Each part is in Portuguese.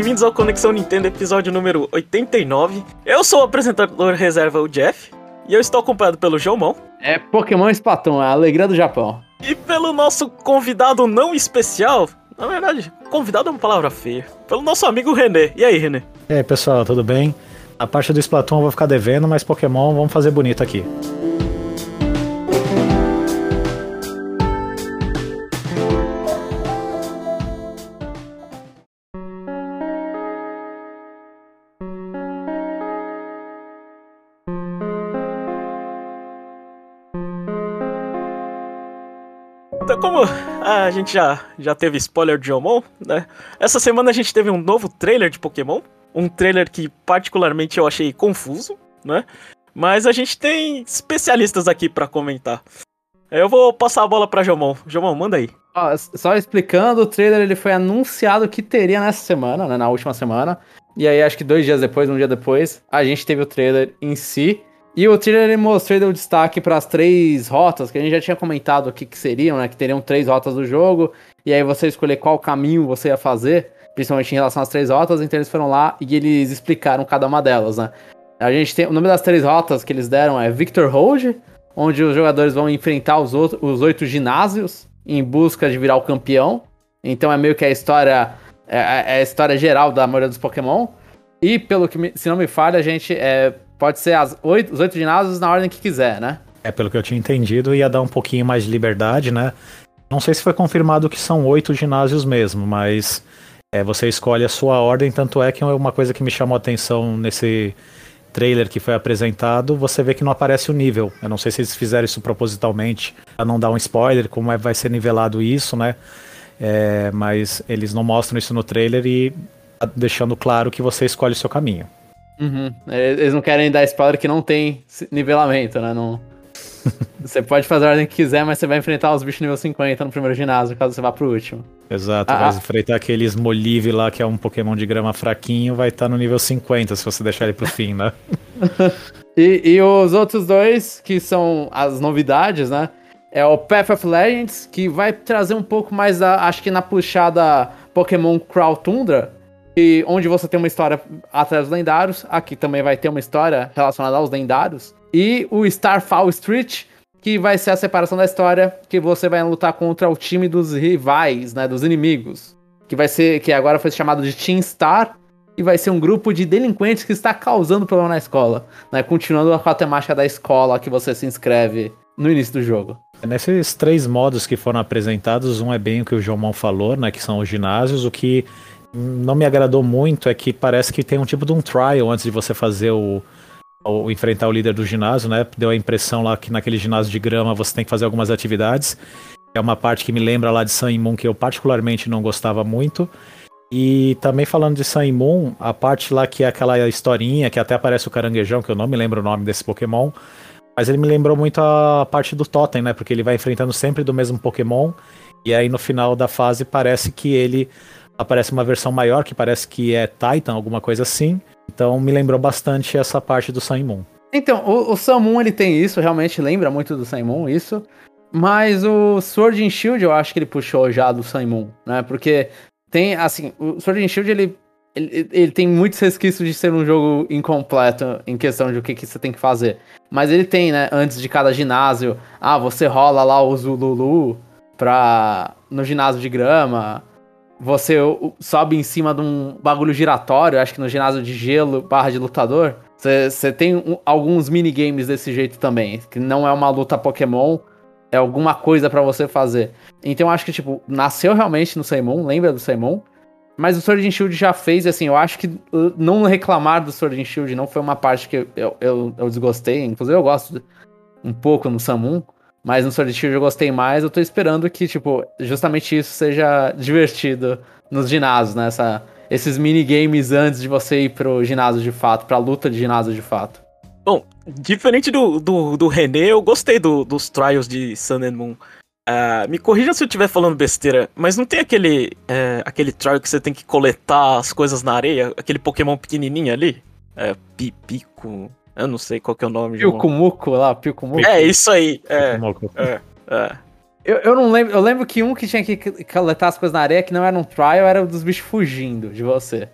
bem-vindos ao Conexão Nintendo, episódio número 89. Eu sou o apresentador reserva, o Jeff, e eu estou acompanhado pelo Jomon. É Pokémon Splatoon, a alegria do Japão. E pelo nosso convidado não especial, na verdade, convidado é uma palavra feia, pelo nosso amigo René. E aí, René? E aí, pessoal, tudo bem? A parte do Splatoon eu vou ficar devendo, mas Pokémon vamos fazer bonito aqui. A gente já, já teve spoiler de Jomon, né? Essa semana a gente teve um novo trailer de Pokémon. Um trailer que particularmente eu achei confuso, né? Mas a gente tem especialistas aqui para comentar. Eu vou passar a bola pra Jomon. Jomon, manda aí. Ó, só explicando, o trailer ele foi anunciado que teria nessa semana, né, na última semana. E aí, acho que dois dias depois, um dia depois, a gente teve o trailer em si. E o trailer ele mostrou deu destaque para as três rotas, que a gente já tinha comentado o que, seriam, né? Que teriam três rotas do jogo. E aí você escolher qual caminho você ia fazer, principalmente em relação às três rotas. Então eles foram lá e eles explicaram cada uma delas, né? A gente tem. O nome das três rotas que eles deram é Victor Road, onde os jogadores vão enfrentar os, outros, os oito ginásios em busca de virar o campeão. Então é meio que a história. É, é a história geral da maioria dos Pokémon. E pelo que, me, se não me falha, a gente é, pode ser as oito, os oito ginásios na ordem que quiser, né? É, pelo que eu tinha entendido, ia dar um pouquinho mais de liberdade, né? Não sei se foi confirmado que são oito ginásios mesmo, mas é, você escolhe a sua ordem, tanto é que uma coisa que me chamou a atenção nesse trailer que foi apresentado, você vê que não aparece o nível. Eu não sei se eles fizeram isso propositalmente, para não dar um spoiler, como é, vai ser nivelado isso, né? É, mas eles não mostram isso no trailer e tá deixando claro que você escolhe o seu caminho. Uhum. Eles não querem dar spoiler que não tem nivelamento, né? Não... você pode fazer a ordem que quiser, mas você vai enfrentar os bichos nível 50 no primeiro ginásio, caso você vá pro último. Exato, ah, vai ah. enfrentar aqueles Molive lá, que é um Pokémon de grama fraquinho, vai estar tá no nível 50 se você deixar ele pro fim, né? e, e os outros dois, que são as novidades, né? É o Path of Legends, que vai trazer um pouco mais da, acho que na puxada Pokémon Crow Tundra, e onde você tem uma história atrás dos lendários, aqui também vai ter uma história relacionada aos lendários. E o Starfall Street, que vai ser a separação da história, que você vai lutar contra o time dos rivais, né, dos inimigos. Que vai ser, que agora foi chamado de Team Star, e vai ser um grupo de delinquentes que está causando problema na escola, né, continuando com a temática da escola que você se inscreve no início do jogo. Nesses três modos que foram apresentados, um é bem o que o João falou, né, que são os ginásios, o que não me agradou muito é que parece que tem um tipo de um trial antes de você fazer o, o enfrentar o líder do ginásio, né? Deu a impressão lá que naquele ginásio de grama você tem que fazer algumas atividades. É uma parte que me lembra lá de Sun Moon que eu particularmente não gostava muito. E também falando de Sun Moon, a parte lá que é aquela historinha que até aparece o caranguejão, que eu não me lembro o nome desse Pokémon, mas ele me lembrou muito a parte do Totem, né? Porque ele vai enfrentando sempre do mesmo Pokémon. E aí no final da fase parece que ele aparece uma versão maior que parece que é Titan, alguma coisa assim. Então me lembrou bastante essa parte do Moon. Então, o, o Moon ele tem isso, realmente lembra muito do Moon, isso. Mas o Sword and Shield eu acho que ele puxou já do Moon, né? Porque tem, assim, o Sword and Shield ele, ele, ele tem muitos resquícios de ser um jogo incompleto em questão de o que, que você tem que fazer. Mas ele tem, né, antes de cada ginásio, ah, você rola lá o Zululu pra, no ginásio de grama, você sobe em cima de um bagulho giratório, acho que no ginásio de gelo barra de lutador. Você tem um, alguns minigames desse jeito também, que não é uma luta Pokémon, é alguma coisa para você fazer. Então acho que, tipo, nasceu realmente no Saimon, lembra do Saimon? Mas o Sword and Shield já fez, assim, eu acho que uh, não reclamar do Sword and Shield não foi uma parte que eu, eu, eu desgostei. Inclusive eu gosto um pouco no Samun. Mas no Sword Shield eu gostei mais. Eu tô esperando que, tipo, justamente isso seja divertido nos ginásios, né? Essa, esses minigames antes de você ir pro ginásio de fato, pra luta de ginásio de fato. Bom, diferente do, do, do René, eu gostei do, dos trials de Sun and Moon. Uh, me corrija se eu estiver falando besteira, mas não tem aquele, uh, aquele trial que você tem que coletar as coisas na areia? Aquele Pokémon pequenininho ali? É, Pipico. Eu não sei qual que é o nome. Pilcumuco lá, Pilcumuco. É, isso aí. É, é, é. Eu, eu não lembro. Eu lembro que um que tinha que coletar as coisas na areia, que não era um trial, era o dos bichos fugindo de você.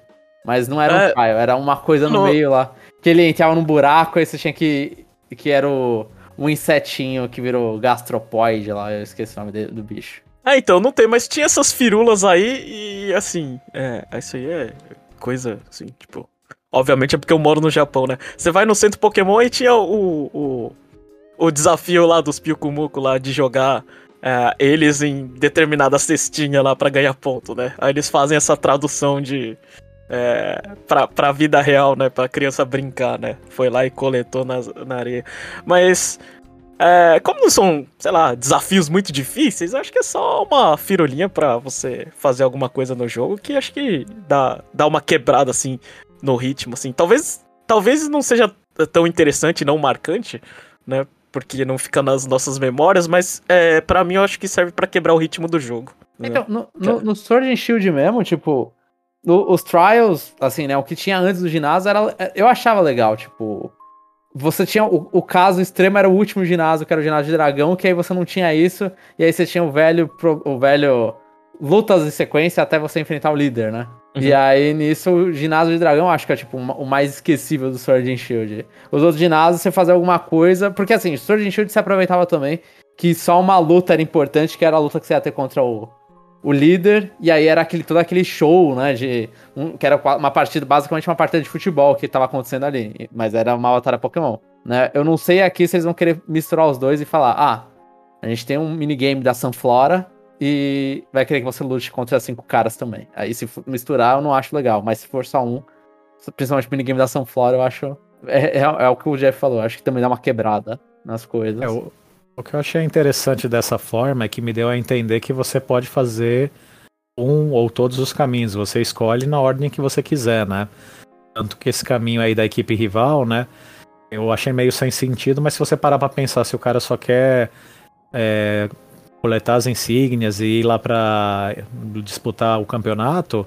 Mas não era um É. trial, era uma coisa no Não. meio lá. Que ele entrava num buraco, aí você tinha que. Que era o. Um insetinho que virou gastropoide lá, eu esqueci o nome de- do bicho. Ah, então, não tem, mas tinha essas firulas aí e assim, é, isso aí é coisa, assim, tipo. Obviamente é porque eu moro no Japão, né? Você vai no centro Pokémon e tinha o, o, o desafio lá dos Pyukumuku lá de jogar é, eles em determinada cestinha lá pra ganhar ponto, né? Aí eles fazem essa tradução de. É, pra, pra vida real, né? Pra criança brincar, né? Foi lá e coletou nas, na areia. Mas. É, como não são, sei lá, desafios muito difíceis, acho que é só uma firulinha pra você fazer alguma coisa no jogo que acho que dá, dá uma quebrada, assim, no ritmo, assim. Talvez, talvez não seja tão interessante, não marcante, né? Porque não fica nas nossas memórias, mas é, para mim eu acho que serve pra quebrar o ritmo do jogo. né? Então, no, no, no Sword and Shield mesmo, tipo, no- os trials, assim, né, o que tinha antes do ginásio, era, eu achava legal, tipo, você tinha, o, o caso extremo era o último ginásio, que era o ginásio de dragão, que aí você não tinha isso, e aí você tinha o velho, o velho lutas em sequência até você enfrentar o líder, né? E Uhum. aí, nisso, o ginásio de dragão, acho que é, tipo, o mais esquecível do Sword and Shield. Os outros ginásios, você fazia alguma coisa, porque, assim, o Sword and Shield se aproveitava também que só uma luta era importante, que era a luta que você ia ter contra o, o líder, e aí era aquele, todo aquele show, né, de, um- que era uma partida, basicamente uma partida de futebol que tava acontecendo ali, mas era uma batalha Pokémon, né, eu não sei aqui se eles vão querer misturar os dois e falar, ah, a gente tem um minigame da Sunflora, e vai querer que você lute contra cinco caras também, aí se misturar eu não acho legal, mas se for só um, principalmente o minigame da Sunflora, eu acho, é, é, é o que o Jeff falou, acho que também dá uma quebrada nas coisas. É, o, o que eu achei interessante dessa forma é que me deu a entender que você pode fazer um ou todos os caminhos. Você escolhe na ordem que você quiser, né? Tanto que esse caminho aí da equipe rival, né? Eu achei meio sem sentido, mas se você parar pra pensar, se o cara só quer é, coletar as insígnias e ir lá pra disputar o campeonato,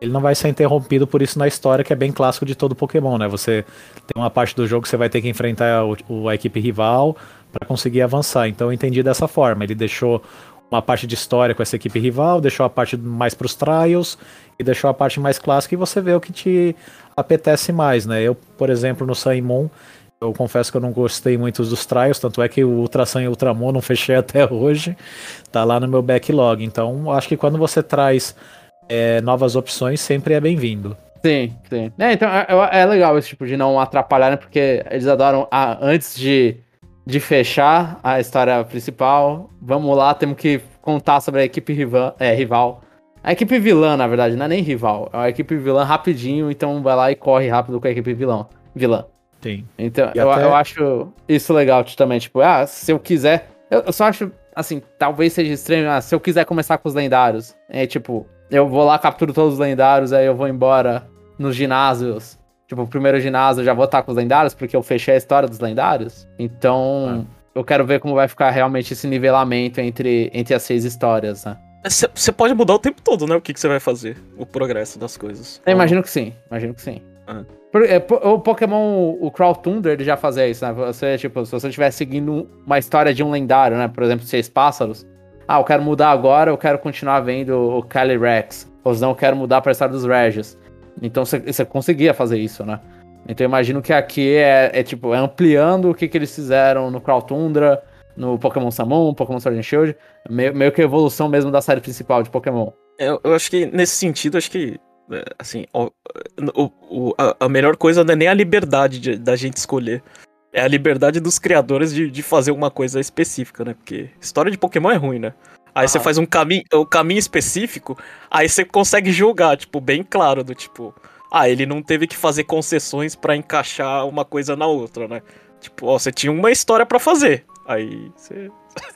ele não vai ser interrompido por isso na história, que é bem clássico de todo Pokémon, né? Você tem uma parte do jogo que você vai ter que enfrentar o- a equipe rival para conseguir avançar. Então eu entendi dessa forma. Ele deixou uma parte de história com essa equipe rival, deixou a parte mais pros trials e deixou a parte mais clássica e você vê o que te apetece mais, né? Eu, por exemplo, no Sun Moon, eu confesso que eu não gostei muito dos trials, tanto é que o Ultra Sun e Ultramon não fechei até hoje, tá lá no meu backlog. Então, acho que quando você traz é, novas opções, sempre é bem-vindo. Sim, sim. É, então é, é- legal esse tipo de não atrapalhar, né? Porque eles adoram, ah, antes de, de fechar a história principal, vamos lá, temos que contar sobre a equipe rival. É, rival. A equipe vilã, na verdade, não é nem rival. É a equipe vilã rapidinho, então vai lá e corre rápido com a equipe vilão, vilã. Sim. Então, eu, até- eu acho isso legal também. Tipo, ah, se eu quiser. Eu, eu só acho, assim, talvez seja estranho. Ah, se eu quiser começar com os lendários, é tipo, eu vou lá, capturo todos os lendários, aí eu vou embora nos ginásios. Tipo, o primeiro ginásio eu já vou estar com os lendários, porque eu fechei a história dos lendários. Então, eu quero ver como vai ficar realmente esse nivelamento entre, entre as seis histórias, né? Você pode mudar o tempo todo, né? O que você vai fazer, o progresso das coisas. Eu imagino que sim, imagino que sim. Ah. É, o Pokémon, o Crawl Thunder, ele já fazia isso, né? Você, tipo, se você estiver seguindo uma história de um lendário, né? Por exemplo, Seis Pássaros. Ah, eu quero mudar agora, eu quero continuar vendo o Calyrex. Ou não, eu quero mudar pra história dos Regis. Então você, conseguia fazer isso, né? Então eu imagino que aqui é, é, tipo, é ampliando o que, que eles fizeram no Crawl Tundra, no Pokémon Samon, Pokémon Sword and Shield. Meio, meio que a evolução mesmo da série principal de Pokémon. Eu, eu acho que nesse sentido, acho que assim, ó, o, o- a, melhor coisa não é nem a liberdade de- da gente escolher. É a liberdade dos criadores de, de fazer uma coisa específica, né? Porque história de Pokémon é ruim, né? Aí você faz um caminho, um caminho específico, aí você consegue julgar, tipo, bem claro, do tipo, ah, ele não teve que fazer concessões pra encaixar uma coisa na outra, né? Tipo, ó, você tinha uma história pra fazer. Aí você.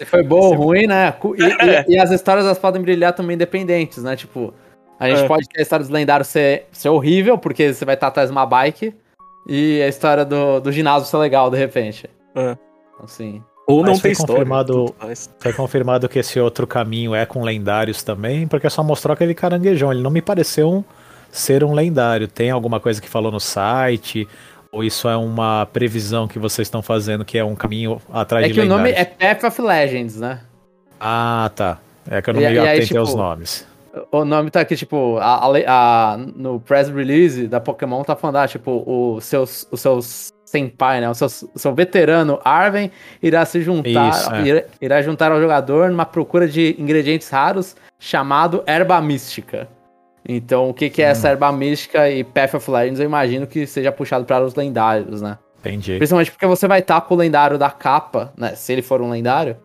Foi bom ou ruim, né? E, É. e- e as histórias elas podem brilhar também independentes, né? Tipo, a gente É. pode ter a história dos lendários ser, ser horrível, porque você vai estar atrás de uma bike, e a história do, do ginásio ser legal, de repente. É. Assim. Ou não foi tem história. confirmado- faz. Foi confirmado que esse outro caminho é com lendários também, porque só mostrou aquele caranguejão. Ele não me pareceu um- ser um lendário. Tem alguma coisa que falou no site? Ou isso é uma previsão que vocês estão fazendo, que é um caminho atrás É de que o nome lendários? é Path of Legends, né? Ah, tá. É que eu não E- me atentei tipo, aos nomes. O nome tá aqui, tipo, a, a, a, no press release da Pokémon tá falando, ah, tipo, o seus, os seus senpai, né? O seu, o seu veterano Arven irá se juntar, Isso, é. irá, irá, juntar ao jogador numa procura de ingredientes raros chamado Erba Mística. Então, o que, que é hum. essa Erba Mística e Path of Legends? Eu imagino que seja puxado para os lendários, né? Entendi. Principalmente porque você vai estar com o lendário da capa, né? Se ele for um lendário,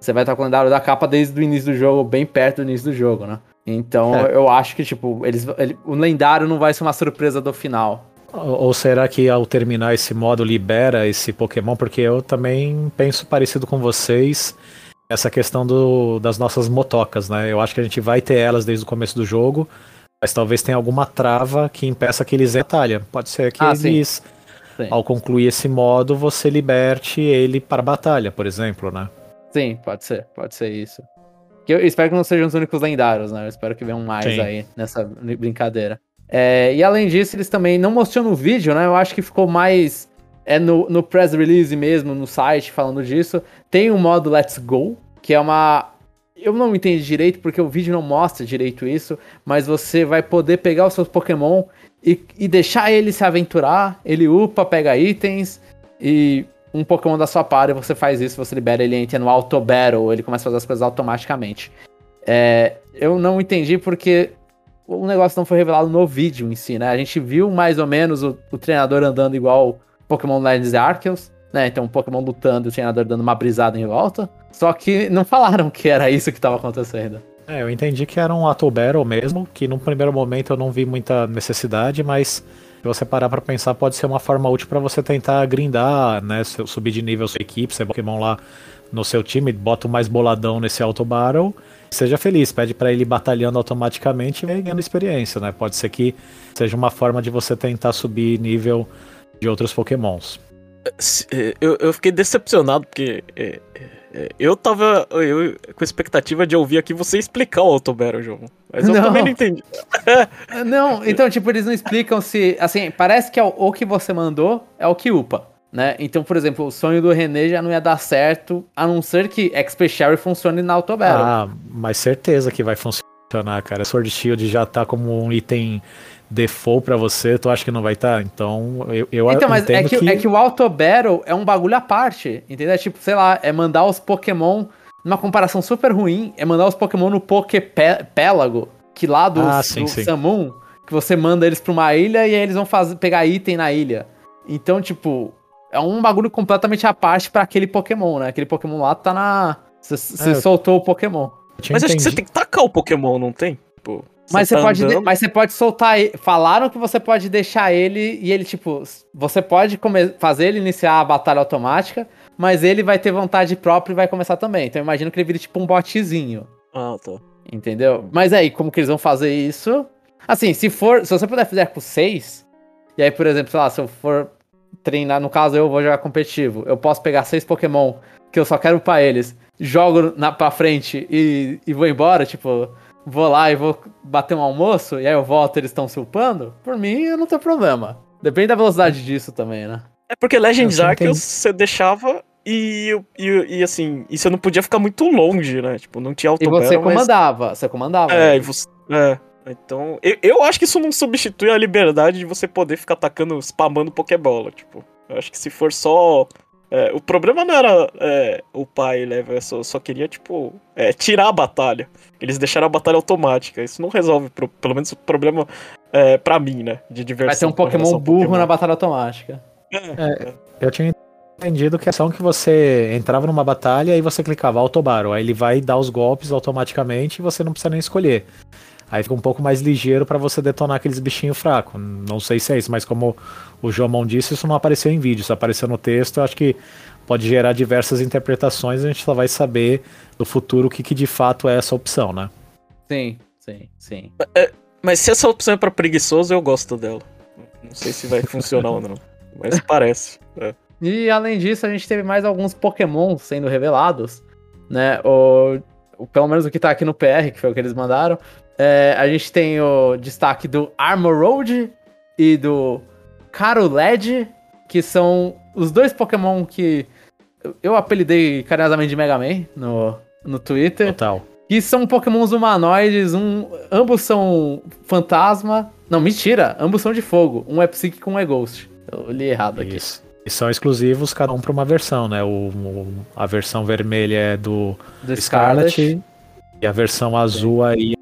você vai estar com o lendário da capa desde o início do jogo, bem perto do início do jogo, né? Então é. eu acho que, tipo, eles, ele, o lendário não vai ser uma surpresa do final. Ou, será que ao terminar esse modo libera esse Pokémon? Porque eu também penso parecido com vocês essa questão do, das nossas motocas, né? Eu acho que a gente vai ter elas desde o começo do jogo, mas talvez tenha alguma trava que impeça que eles batalha. Pode ser que ah, eles, sim. Sim. ao concluir esse modo, você liberte ele para a batalha, por exemplo, né? Sim, pode ser, pode ser isso. Eu espero que não sejam os únicos lendários, né? Eu espero que venham mais Sim. aí nessa brincadeira. É, e além disso, eles também não mostrou no vídeo, né? Eu acho que ficou mais é no, no press release mesmo, no site, falando disso. Tem um modo Let's Go, que é uma. Eu não entendi direito porque o vídeo não mostra direito isso, mas você vai poder pegar os seus Pokémon e, e deixar ele se aventurar. Ele upa, pega itens e um Pokémon da sua party, você faz isso, você libera ele entra no Auto Battle, ele começa a fazer as coisas automaticamente. É, eu não entendi porque o negócio não foi revelado no vídeo em si, né? A gente viu mais ou menos o, o treinador andando igual Pokémon Legends Arceus, né? Então o Pokémon lutando e o treinador dando uma brisada em volta. Só que não falaram que era isso que estava acontecendo. É, eu entendi que era um Auto Battle mesmo, que num primeiro momento eu não vi muita necessidade, mas se você parar para pensar, pode ser uma forma útil para você tentar grindar, né? Subir de nível sua equipe, você Pokémon lá no seu time, bota o mais boladão nesse Auto Battle. Seja feliz, pede para ele batalhando automaticamente e ganhando experiência, né? Pode ser que seja uma forma de você tentar subir nível de outros Pokémons. É, eu, eu fiquei decepcionado porque é, é, eu tava eu, com expectativa de ouvir aqui você explicar o Auto Battle, jogo. Mas eu não. também não entendi. não, então, tipo, eles não explicam se. Assim, parece que é o, o que você mandou é o que upa. Né? Então, por exemplo, o sonho do René já não ia dar certo, a não ser que XP Sherry funcione na Auto Battle. Ah, mas certeza que vai funcionar, cara. Sword Shield já tá como um item default para você, tu acha que não vai estar? Tá? Então, eu, eu Então, mas é que, que, é que o Auto Battle é um bagulho à parte, entendeu? É tipo, sei lá, é mandar os Pokémon, numa comparação super ruim, é mandar os Pokémon no Poképélago, que lá do, ah, sim, do sim. Samun, que você manda eles pra uma ilha e aí eles vão fazer, pegar item na ilha. Então, tipo, é um bagulho completamente à parte para aquele Pokémon, né? Aquele Pokémon lá tá na... Você é, soltou o Pokémon. Mas acho que você tem que tacar o Pokémon, não tem? Tipo... Mas você, tá pode, mas você pode soltar. Falaram que você pode deixar ele e ele, tipo, você pode fazer ele iniciar a batalha automática, mas ele vai ter vontade própria e vai começar também. Então eu imagino que ele vire tipo um botzinho. Ah, tá. Entendeu? Mas aí, como que eles vão fazer isso? Assim, se for. Se você puder fazer com 6, e aí, por exemplo, sei lá, se eu for treinar, no caso eu vou jogar competitivo, eu posso pegar seis Pokémon que eu só quero upar eles, jogo na, pra frente e, e vou embora, tipo vou lá e vou bater um almoço, e aí eu volto e eles estão se upando, por mim eu não tenho problema. Depende da velocidade disso também, né? É porque Legends Arceus você deixava e, e, e, assim, e você não podia ficar muito longe, né? Tipo, não tinha auto E você comandava, mas... você comandava. É, né? você, é. Então, eu, eu acho que isso não substitui a liberdade de você poder ficar atacando, spamando Pokébola, tipo. Eu acho que se for só é, o problema não era é, o pai level, né, só, só queria, tipo, é, tirar a batalha. Eles deixaram a batalha automática. Isso não resolve, pro, pelo menos, o problema é, pra mim, né? De diversão. Vai ter um Pokémon burro Pokémon. na batalha automática. É, é, eu tinha entendido que a ação que você entrava numa batalha e você clicava Autobaro. Aí ele vai dar os golpes automaticamente e você não precisa nem escolher. Aí fica um pouco mais ligeiro para você detonar aqueles bichinhos fracos. Não sei se é isso, mas como o João disse, isso não apareceu em vídeo, isso apareceu no texto. Eu acho que pode gerar diversas interpretações. A gente só vai saber no futuro o que, que de fato é essa opção, né? Sim, sim, sim. É, mas se essa opção é para preguiçoso, eu gosto dela. Não sei se vai funcionar ou não, mas parece. É. E além disso, a gente teve mais alguns Pokémon sendo revelados, né? O, o, pelo menos o que tá aqui no PR, que foi o que eles mandaram. É, a gente tem o destaque do Armor Road e do Caroled, que são os dois Pokémon que eu apelidei carinhosamente de Mega Man no, no Twitter. Total. Que são pokémons humanoides, um, ambos são fantasma. Não, mentira, ambos são de fogo. Um é psíquico, um é ghost. Eu li errado aqui. Isso. E são exclusivos cada um para uma versão, né? O, o- a versão vermelha é do, Do Scarlet, Scarlet. e a versão azul aí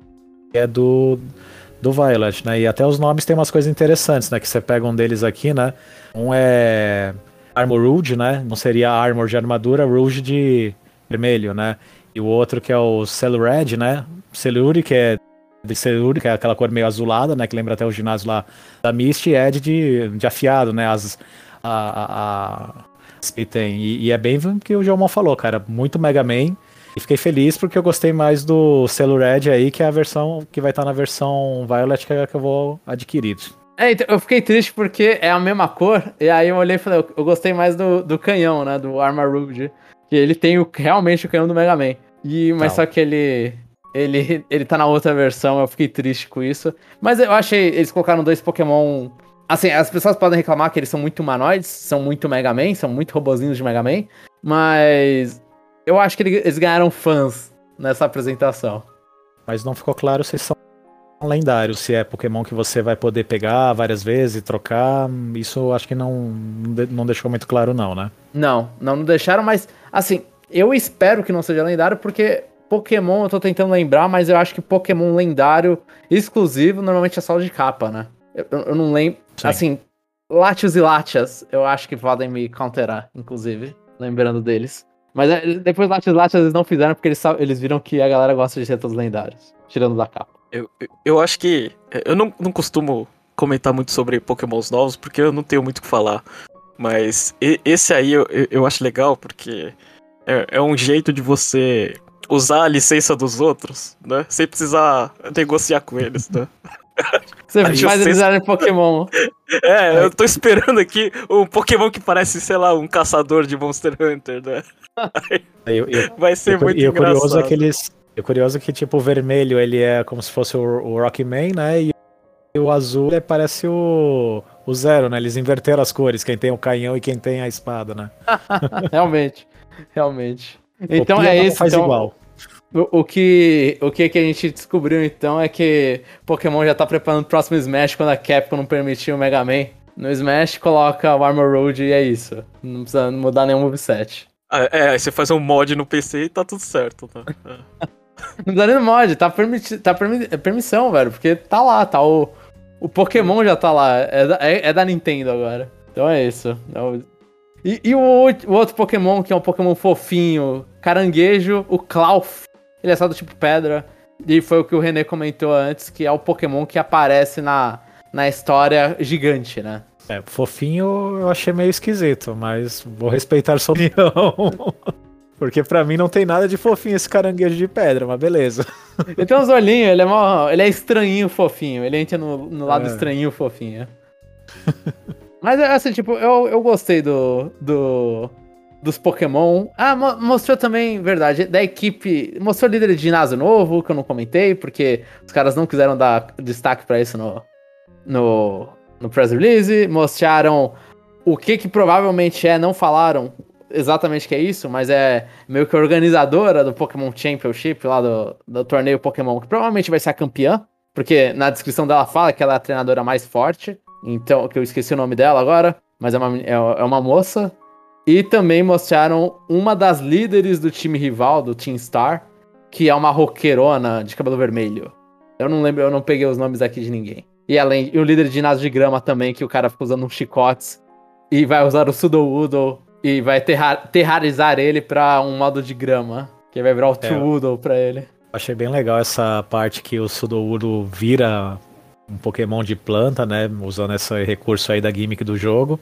é do do Violet, né? E até os nomes têm umas coisas interessantes, né? Que você pega um deles aqui, né? Um é Armor Rouge, né? Não seria Armor de armadura, Rouge de vermelho, né? E o outro que é o Cellured, né? Celluri, que é de Celluri, que é aquela cor meio azulada, né? Que lembra até o ginásio lá da Misty, e Ed de, de afiado, né? As, a, a, a- e tem. E, e é bem o que o João falou, cara. Muito Mega Man. E fiquei feliz porque eu gostei mais do selo Red aí, que é a versão que vai estar na versão Violet que, é que eu vou adquirir. É, então, eu fiquei triste porque é a mesma cor, e aí eu olhei e falei, eu, gostei mais do, do canhão, né, do Armor Rouge, que ele tem o, realmente o canhão do Mega Man. E, mas Não. só que ele, ele, ele tá na outra versão, eu fiquei triste com isso. Mas eu achei, eles colocaram dois Pokémon... Assim, as pessoas podem reclamar que eles são muito humanoides, são muito Mega Man, são muito robozinhos de Mega Man, mas eu acho que ele- eles ganharam fãs nessa apresentação. Mas não ficou claro se são lendários, se é Pokémon que você vai poder pegar várias vezes e trocar. Isso eu acho que não, não deixou muito claro, não, né? Não, não, deixaram, mas assim, eu espero que não seja lendário, porque Pokémon, eu tô tentando lembrar, mas eu acho que Pokémon lendário exclusivo normalmente é só de capa, né? Eu, eu- eu não lembro. Sim. Assim, Latios e Latias, eu acho que podem me counterar, inclusive, lembrando deles. Mas é, depois Latios e Latias eles não fizeram porque eles, eles viram que a galera gosta de ser todos lendários, tirando da capa. Eu, eu- eu acho que. Eu não, não costumo comentar muito sobre Pokémons novos, porque eu não tenho muito o que falar. Mas esse aí eu, eu- eu acho legal, porque é, é um jeito de você usar a licença dos outros, né? Sem precisar negociar com eles, né? Você Aí faz eles Pokémon. É, eu tô esperando aqui um Pokémon que parece, sei lá, um caçador de Monster Hunter, né? Eu, eu, Vai ser e o- muito e o engraçado. curioso é que eles. E o curioso é que, tipo, o vermelho ele é como se fosse o, o Rockman, né? E o azul é, parece o, o Zero, né? Eles inverteram as cores, quem tem o canhão e quem tem a espada, né? realmente, realmente. Então Copia, é isso. faz então, igual. O, o que, o que que a gente descobriu então é que Pokémon já tá preparando o próximo Smash quando a Capcom não permitiu o Mega Man. No Smash coloca o Armor Road e é isso. Não precisa mudar nenhum moveset. Ah, É, aí você faz um mod no PC e tá tudo certo, né? É. Não precisa nem no mod, tá, permiti tá permi é permissão, velho, porque tá lá, tá o, o Pokémon já tá lá, é da, é, é da Nintendo agora. Então é isso. É o- E, e o, o outro Pokémon, que é um Pokémon fofinho, caranguejo, o Clauf, ele é só do tipo pedra, e foi o que o René comentou antes, que é o Pokémon que aparece na, na história gigante, né? É, fofinho eu achei meio esquisito, mas vou respeitar sua opinião. Porque pra mim não tem nada de fofinho esse caranguejo de pedra, mas beleza. Ele tem uns olhinhos, ele é, mó, ele é estranhinho fofinho. Ele entra no, no lado É. estranhinho fofinho. Mas assim, tipo, eu, eu gostei do, do. Dos Pokémon. Ah, mo- mostrou também, verdade, da equipe. Mostrou líder de ginásio novo, que eu não comentei, porque os caras não quiseram dar destaque pra isso no, no, no press release. Mostraram o que que provavelmente é, não falaram exatamente que é isso, mas é meio que organizadora do Pokémon Championship, lá do, do torneio Pokémon, que provavelmente vai ser a campeã, porque na descrição dela fala que ela é a treinadora mais forte, então, que eu esqueci o nome dela agora, mas é uma, é, é uma moça. E também mostraram uma das líderes do time rival, do Team Star, que é uma roqueirona de cabelo vermelho. Eu não lembro, eu não peguei os nomes aqui de ninguém. E além, e o líder de ginásio de grama também, que o cara fica usando uns chicotes e vai usar o Sudowoodo e vai terra- terrarizar ele pra um modo de grama. Que vai virar o É. True pra ele. Achei bem legal essa parte que o Sudowoodo vira um Pokémon de planta, né? Usando esse recurso aí da gimmick do jogo.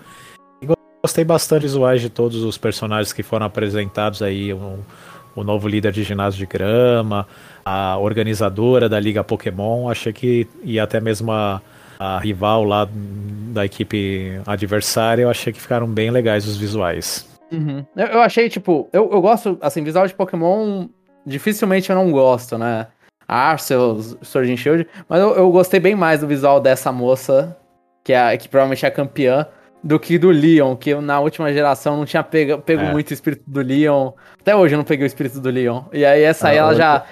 Go- gostei bastante dos visuais de todos os personagens que foram apresentados aí. O, o novo líder de ginásio de grama, a organizadora da Liga Pokémon. Achei que. E até mesmo a, a rival lá da equipe adversária. Eu achei que ficaram bem legais os visuais. Uhum. Eu, eu achei, tipo, eu, eu gosto, assim, visual de Pokémon, dificilmente eu não gosto, né? Arceus, Sword and Shield, mas eu, eu gostei bem mais do visual dessa moça, que, é, que provavelmente é a campeã, do que do Leon, que eu, na última geração não tinha pego, pego É. muito o espírito do Leon. Até hoje eu não peguei o espírito do Leon. E aí essa aí Ah, ela já.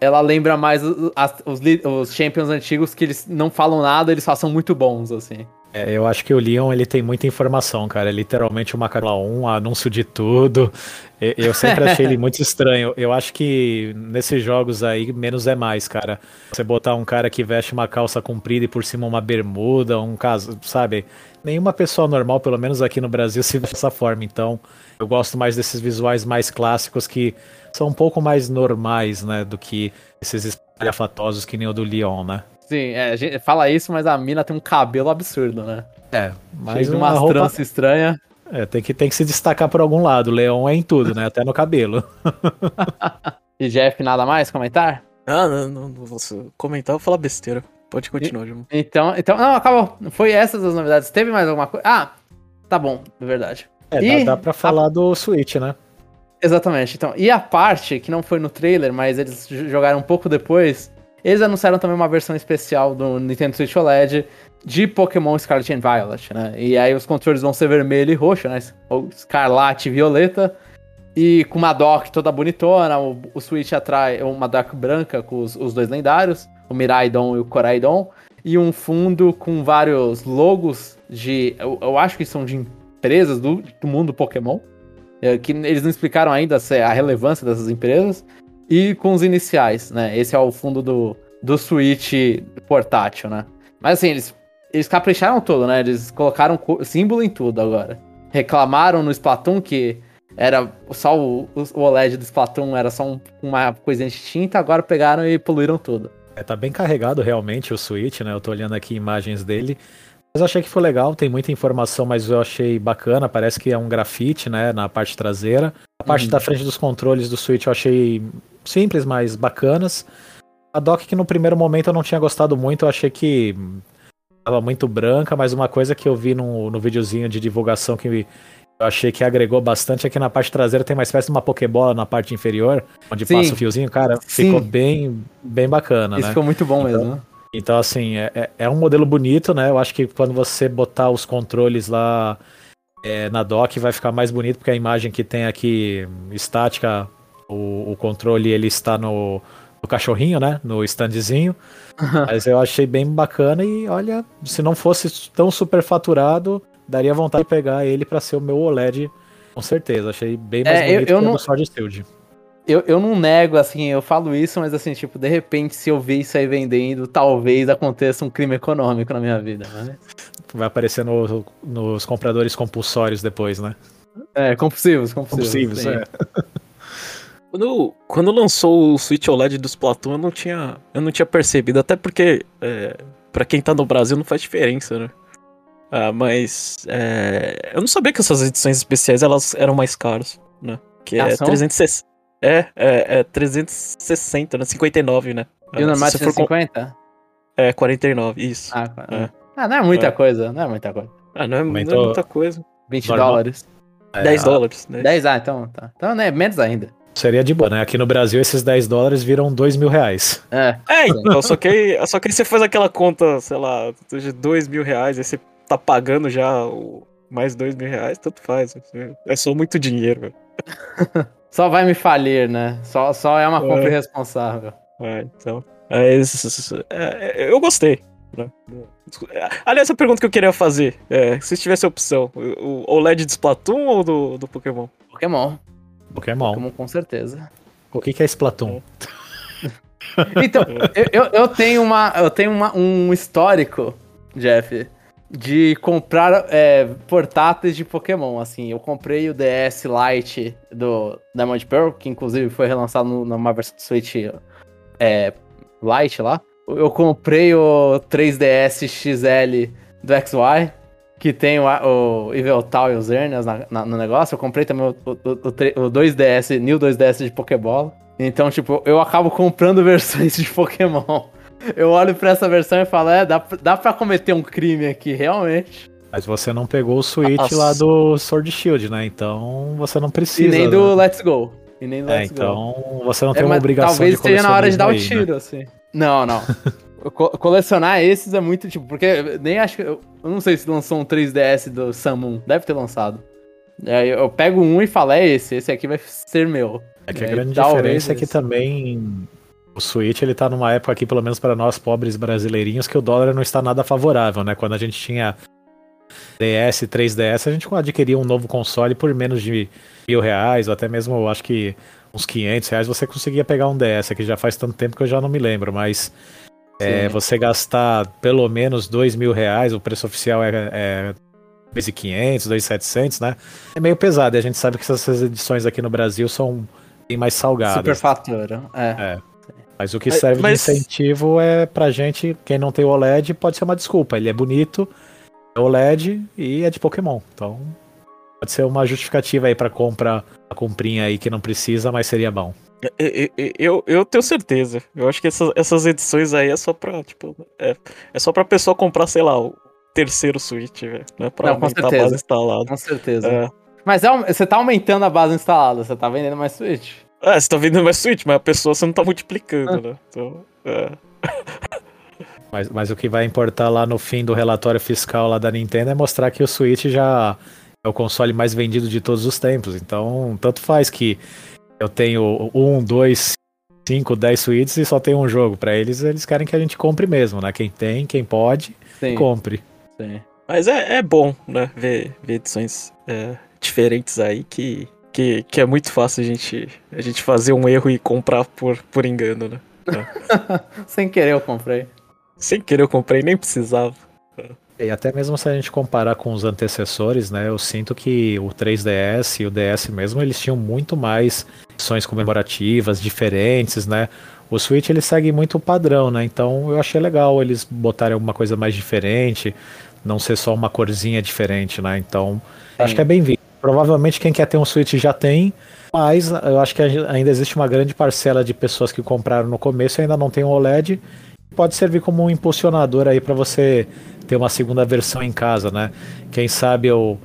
ela lembra mais os, os, os Champions antigos que eles não falam nada, eles só são muito bons, assim. É, eu acho que o Leon ele tem muita informação, cara. É literalmente uma Fórmula 1, anúncio de tudo. Eu sempre achei ele muito estranho. Eu acho que nesses jogos aí, menos é mais, cara. Você botar um cara que veste uma calça comprida e por cima uma bermuda, um caso, sabe? Nenhuma pessoa normal, pelo menos aqui no Brasil, se veste dessa forma. Então, eu gosto mais desses visuais mais clássicos que são um pouco mais normais, né? Do que esses espalhafatosos que nem o do Leon, né? Sim, é, a gente fala isso, mas a mina tem um cabelo absurdo, né? É, mas uma roupa... trança estranha. É, tem que, tem que se destacar por algum lado. O Leão é em tudo, né? Até no cabelo. e Jeff, nada mais comentar? Ah, não, não, não vou comentar, vou falar besteira. Pode continuar, João. Então, então, não, acabou. Foi essas as novidades. Teve mais alguma coisa? Ah, tá bom, é verdade. É, e dá, dá pra falar a... do Switch, né? Exatamente. Então, e a parte que não foi no trailer, mas eles jogaram um pouco depois, eles anunciaram também uma versão especial do Nintendo Switch OLED de Pokémon Scarlet and Violet, né? E aí os controles vão ser vermelho e roxo, né? Ou escarlate e violeta. E com uma dock toda bonitona, o, o Switch atrai uma dock branca com os, os dois lendários, o Miraidon e o Coraidon. E um fundo com vários logos de. Eu, eu acho que são de empresas do, do mundo Pokémon. É, que eles não explicaram ainda a relevância dessas empresas e com os iniciais, né? Esse é o fundo do, do Switch portátil, né? Mas assim, eles, eles capricharam tudo, né? Eles colocaram símbolo em tudo agora. Reclamaram no Splatoon que era só o, o OLED do Splatoon era só um, uma coisinha distinta, agora pegaram e poluíram tudo. É, tá bem carregado realmente o Switch, né? Eu tô olhando aqui imagens dele. Mas eu achei que foi legal, tem muita informação, mas eu achei bacana. Parece que é um grafite, né, na parte traseira. A parte uhum. da frente dos controles do Switch eu achei simples, mas bacanas. A dock que no primeiro momento eu não tinha gostado muito, eu achei que estava muito branca, mas uma coisa que eu vi no, no videozinho de divulgação que eu achei que agregou bastante é que na parte traseira tem uma espécie de uma Pokébola na parte inferior, onde Sim. passa o fiozinho, cara, Sim. ficou bem, bem bacana, Isso né? ficou muito bom então, mesmo. Então, assim, é, é, é um modelo bonito, né? Eu acho que quando você botar os controles lá é, na dock vai ficar mais bonito, porque a imagem que tem aqui estática o, o controle ele está no, no cachorrinho, né? No standzinho. Mas eu achei bem bacana e olha, se não fosse tão super faturado, daria vontade de pegar ele para ser o meu OLED, com certeza. Achei bem mais é, bonito eu, eu que não... o Sword Shield. Eu, eu não nego, assim, eu falo isso, mas assim, tipo, de repente, se eu ver isso aí vendendo, talvez aconteça um crime econômico na minha vida, né? Vai aparecer no, nos compradores compulsórios depois, né? É, compulsivos, compulsivos. Compulsivos, é. Quando, quando lançou o Switch OLED dos Splatoon, eu não tinha, eu não tinha percebido, até porque é, para quem tá no Brasil não faz diferença, né? Ah, mas é, eu não sabia que essas edições especiais elas eram mais caras, né? Que ah, é 360. É, é, é 360, né? 59, né? E o normal é 350? Com... É, 49, isso. Ah, é. ah, não é muita é. coisa, não é muita coisa. Ah, não é, não é muita coisa. 20 normal. dólares. 10 dólares. 10. 10, ah, então tá. Então, né, menos ainda. Seria de boa, né? Aqui no Brasil, esses 10 dólares viram 2 mil reais. É. É, então, só que, aí, só que aí você faz aquela conta, sei lá, de 2 mil reais, aí você tá pagando já o mais 2 mil reais, tanto faz. É só muito dinheiro, velho. só vai me falir, né? Só, só é uma compra é. irresponsável. É, então. É, é, eu gostei. Né? Aliás, a pergunta que eu queria fazer é: se tivesse a opção, o OLED de Splatoon ou do, do Pokémon? Pokémon. Pokémon. Pokémon com certeza. O que, que é Splatoon? então, eu, eu tenho, uma, eu tenho uma, um histórico, Jeff, de comprar é, portáteis de Pokémon. Assim, eu comprei o DS Lite do Diamond Pearl, que inclusive foi relançado no, numa versão do Switch é, Lite lá. Eu comprei o 3DS XL do XY que tem o, o Tal e os na, no negócio. Eu comprei também o, o, o, o 2DS, New 2DS de Pokébola. Então, tipo, eu acabo comprando versões de Pokémon. Eu olho pra essa versão e falo, é, dá, dá pra cometer um crime aqui, realmente. Mas você não pegou o Switch Nossa. lá do Sword Shield, né? Então você não precisa. E nem do né? Let's Go. E nem do é, Let's então Go. você não é, tem uma obrigação talvez de Talvez esteja na hora de dar o né? tiro, né? assim. Não, não. Co colecionar esses é muito, tipo, porque nem acho que. Eu, eu, não sei se lançou um 3DS do Samun. Deve ter lançado. Aí eu pego um e falo, é esse, esse aqui vai ser meu. É que a grande diferença é que também o Switch ele tá numa época aqui, pelo menos para nós pobres brasileirinhos, que o dólar não está nada favorável, né? Quando a gente tinha DS, 3DS, a gente adquiria um novo console por menos de mil reais, ou até mesmo, eu acho que uns 500 reais, você conseguia pegar um DS, que já faz tanto tempo que eu já não me lembro, mas é, você gastar pelo menos dois mil reais, o preço oficial é, é 2.500, 2.700, né? É meio pesado, e a gente sabe que essas edições aqui no Brasil são bem mais salgadas. Superfatura, é. é. Mas o que serve Mas... de incentivo é pra gente, quem não tem o OLED, pode ser uma desculpa. Ele é bonito, é OLED e é de Pokémon. Então, pode ser uma justificativa aí pra compra a comprinha aí que não precisa, mas seria bom. Eu, eu, eu tenho certeza. Eu acho que essas, essas edições aí é só pra, tipo, é, é só pra pessoa comprar, sei lá, o terceiro Switch, velho. Né, pra não, aumentar a base instalada. Com certeza. É. Mas é, você tá aumentando a base instalada, você tá vendendo mais Switch. É, você tá vendendo mais Switch, mas a pessoa você não tá multiplicando, ah. né? Então, é. Mas, mas o que vai importar lá no fim do relatório fiscal lá da Nintendo é mostrar que o Switch já é o console mais vendido de todos os tempos. Então, tanto faz que eu tenho um, dois, cinco, dez Switches e só tem um jogo. Para eles, eles querem que a gente compre mesmo, né? Quem tem, quem pode, Sim. compre. Sim. Mas é, é bom, né? Ver, ver edições é, diferentes aí que que, que é muito fácil a gente, a gente fazer um erro e comprar por, por engano, né? É. Sem querer eu comprei. Sem querer eu comprei, nem precisava. E até mesmo se a gente comparar com os antecessores, né, eu sinto que o 3DS e o DS mesmo, eles tinham muito mais edições comemorativas, diferentes, né? O Switch ele segue muito o padrão, né? Então eu achei legal eles botarem alguma coisa mais diferente, não ser só uma corzinha diferente, né? Então, Sim. acho que é bem-vindo. Provavelmente quem quer ter um Switch já tem, mas eu acho que ainda existe uma grande parcela de pessoas que compraram no começo e ainda não tem um OLED. Pode servir como um impulsionador aí para você ter uma segunda versão em casa, né? Quem sabe eu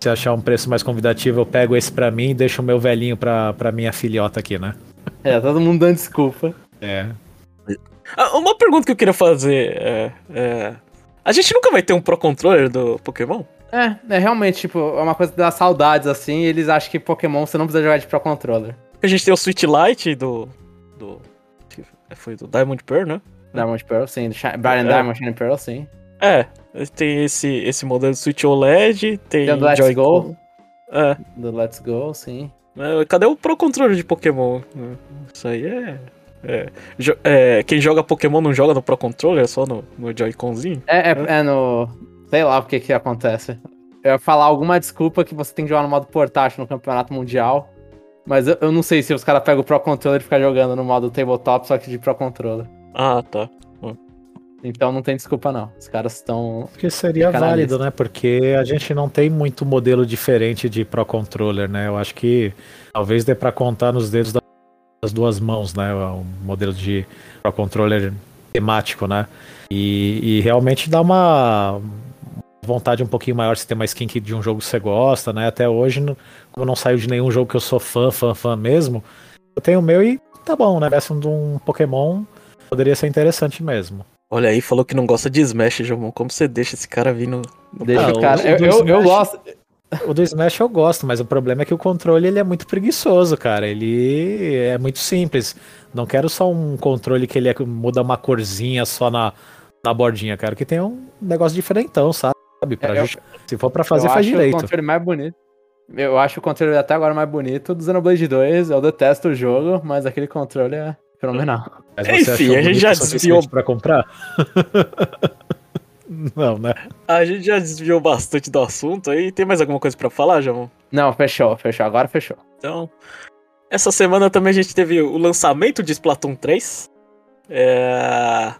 se achar um preço mais convidativo, eu pego esse para mim e deixo o meu velhinho pra, pra minha filhota aqui, né? É, todo mundo dando desculpa. É. Ah, uma pergunta que eu queria fazer é, é, A gente nunca vai ter um Pro Controller do Pokémon? É, é realmente, tipo, é uma coisa das saudades, assim, e eles acham que Pokémon você não precisa jogar de Pro Controller. A gente tem o Switch Lite do. do. Foi do Diamond Pearl, né? Diamond Pearl, sim. Brian é. Diamond Shine Pearl, sim. É, tem esse, esse modelo do Switch OLED, tem, tem o Let's Go. É. Do Let's Go, sim. É, cadê o Pro Controller de Pokémon? Isso aí é. É, é, quem joga Pokémon não joga no Pro Controller, é só no, no Joy-Conzinho? É, é, é, no. Sei lá o que que acontece. Eu ia falar alguma desculpa que você tem que jogar no modo portátil no Campeonato Mundial. Mas eu, eu não sei se os caras pegam o Pro Controller e ficam jogando no modo tabletop, só que de Pro Controller. Ah, tá. Então não tem desculpa não. Os caras estão. Porque seria válido, né? Porque a gente não tem muito modelo diferente de Pro Controller, né? Eu acho que talvez dê para contar nos dedos das duas mãos, né? O modelo de Pro Controller temático, né? E, e realmente dá uma vontade um pouquinho maior se ter uma skin de um jogo que você gosta, né? Até hoje, como não saiu de nenhum jogo que eu sou fã, fã, fã mesmo, eu tenho o meu e tá bom, né? Tivesse de um Pokémon, poderia ser interessante mesmo. Olha aí, falou que não gosta de Smash, João. Como você deixa esse cara vir no. no deixa o cara. Eu, eu, eu, gosto. O do Smash eu gosto, mas o problema é que o controle ele é muito preguiçoso, cara. Ele é muito simples. Não quero só um controle que ele é, muda uma corzinha só na, na bordinha, cara. Que tem um negócio diferentão, sabe? Pra é, eu, se for para fazer, faz direito. o controle mais bonito. Eu acho o controle até agora mais bonito do Xenoblade 2. Eu detesto o jogo, mas aquele controle é fenomenal. Enfim, a gente já desviou para comprar. Não, né? A gente já desviou bastante do assunto aí. Tem mais alguma coisa para falar, João? Não, fechou, fechou. Agora fechou. Então, essa semana também a gente teve o lançamento de Splatoon 3. É...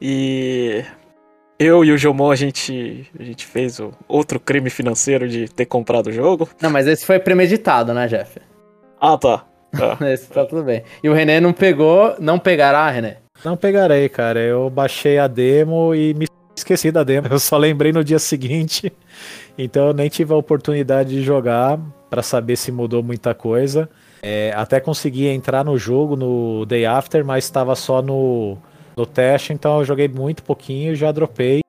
E eu e o Jomon, a gente, a gente fez o outro crime financeiro de ter comprado o jogo. Não, mas esse foi premeditado, né, Jeff? Ah, tá. Esse tá tudo bem. E o René não pegou, não pegará, René? Não pegarei, cara. Eu baixei a demo e me esqueci da demo. Eu só lembrei no dia seguinte. Então eu nem tive a oportunidade de jogar para saber se mudou muita coisa. É, até consegui entrar no jogo no Day After, mas estava só no no teste, então eu joguei muito pouquinho e já dropei.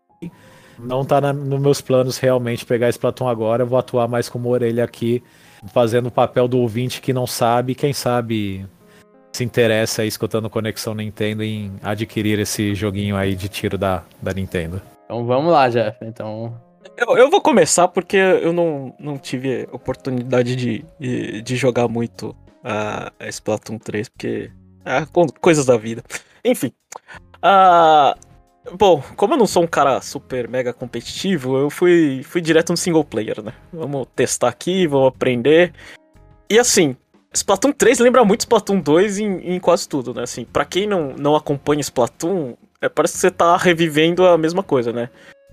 Não tá na, nos meus planos realmente pegar esse Platão agora, eu vou atuar mais como orelha aqui, fazendo o papel do ouvinte que não sabe, quem sabe se interessa aí, escutando Conexão Nintendo em adquirir esse joguinho aí de tiro da, da Nintendo. Então vamos lá, Jeff. Então. Eu, eu vou começar porque eu não, não tive oportunidade de, de, de jogar muito a, a Splatoon 3, porque. É, coisas da vida. Enfim. Uh, bom, como eu não sou um cara super mega competitivo, eu fui, fui direto no single player, né? Vamos testar aqui, vamos aprender. E assim, Splatoon 3 lembra muito Splatoon 2 em, em quase tudo, né? Assim, pra quem não, não acompanha Splatoon, é, parece que você tá revivendo a mesma coisa, né?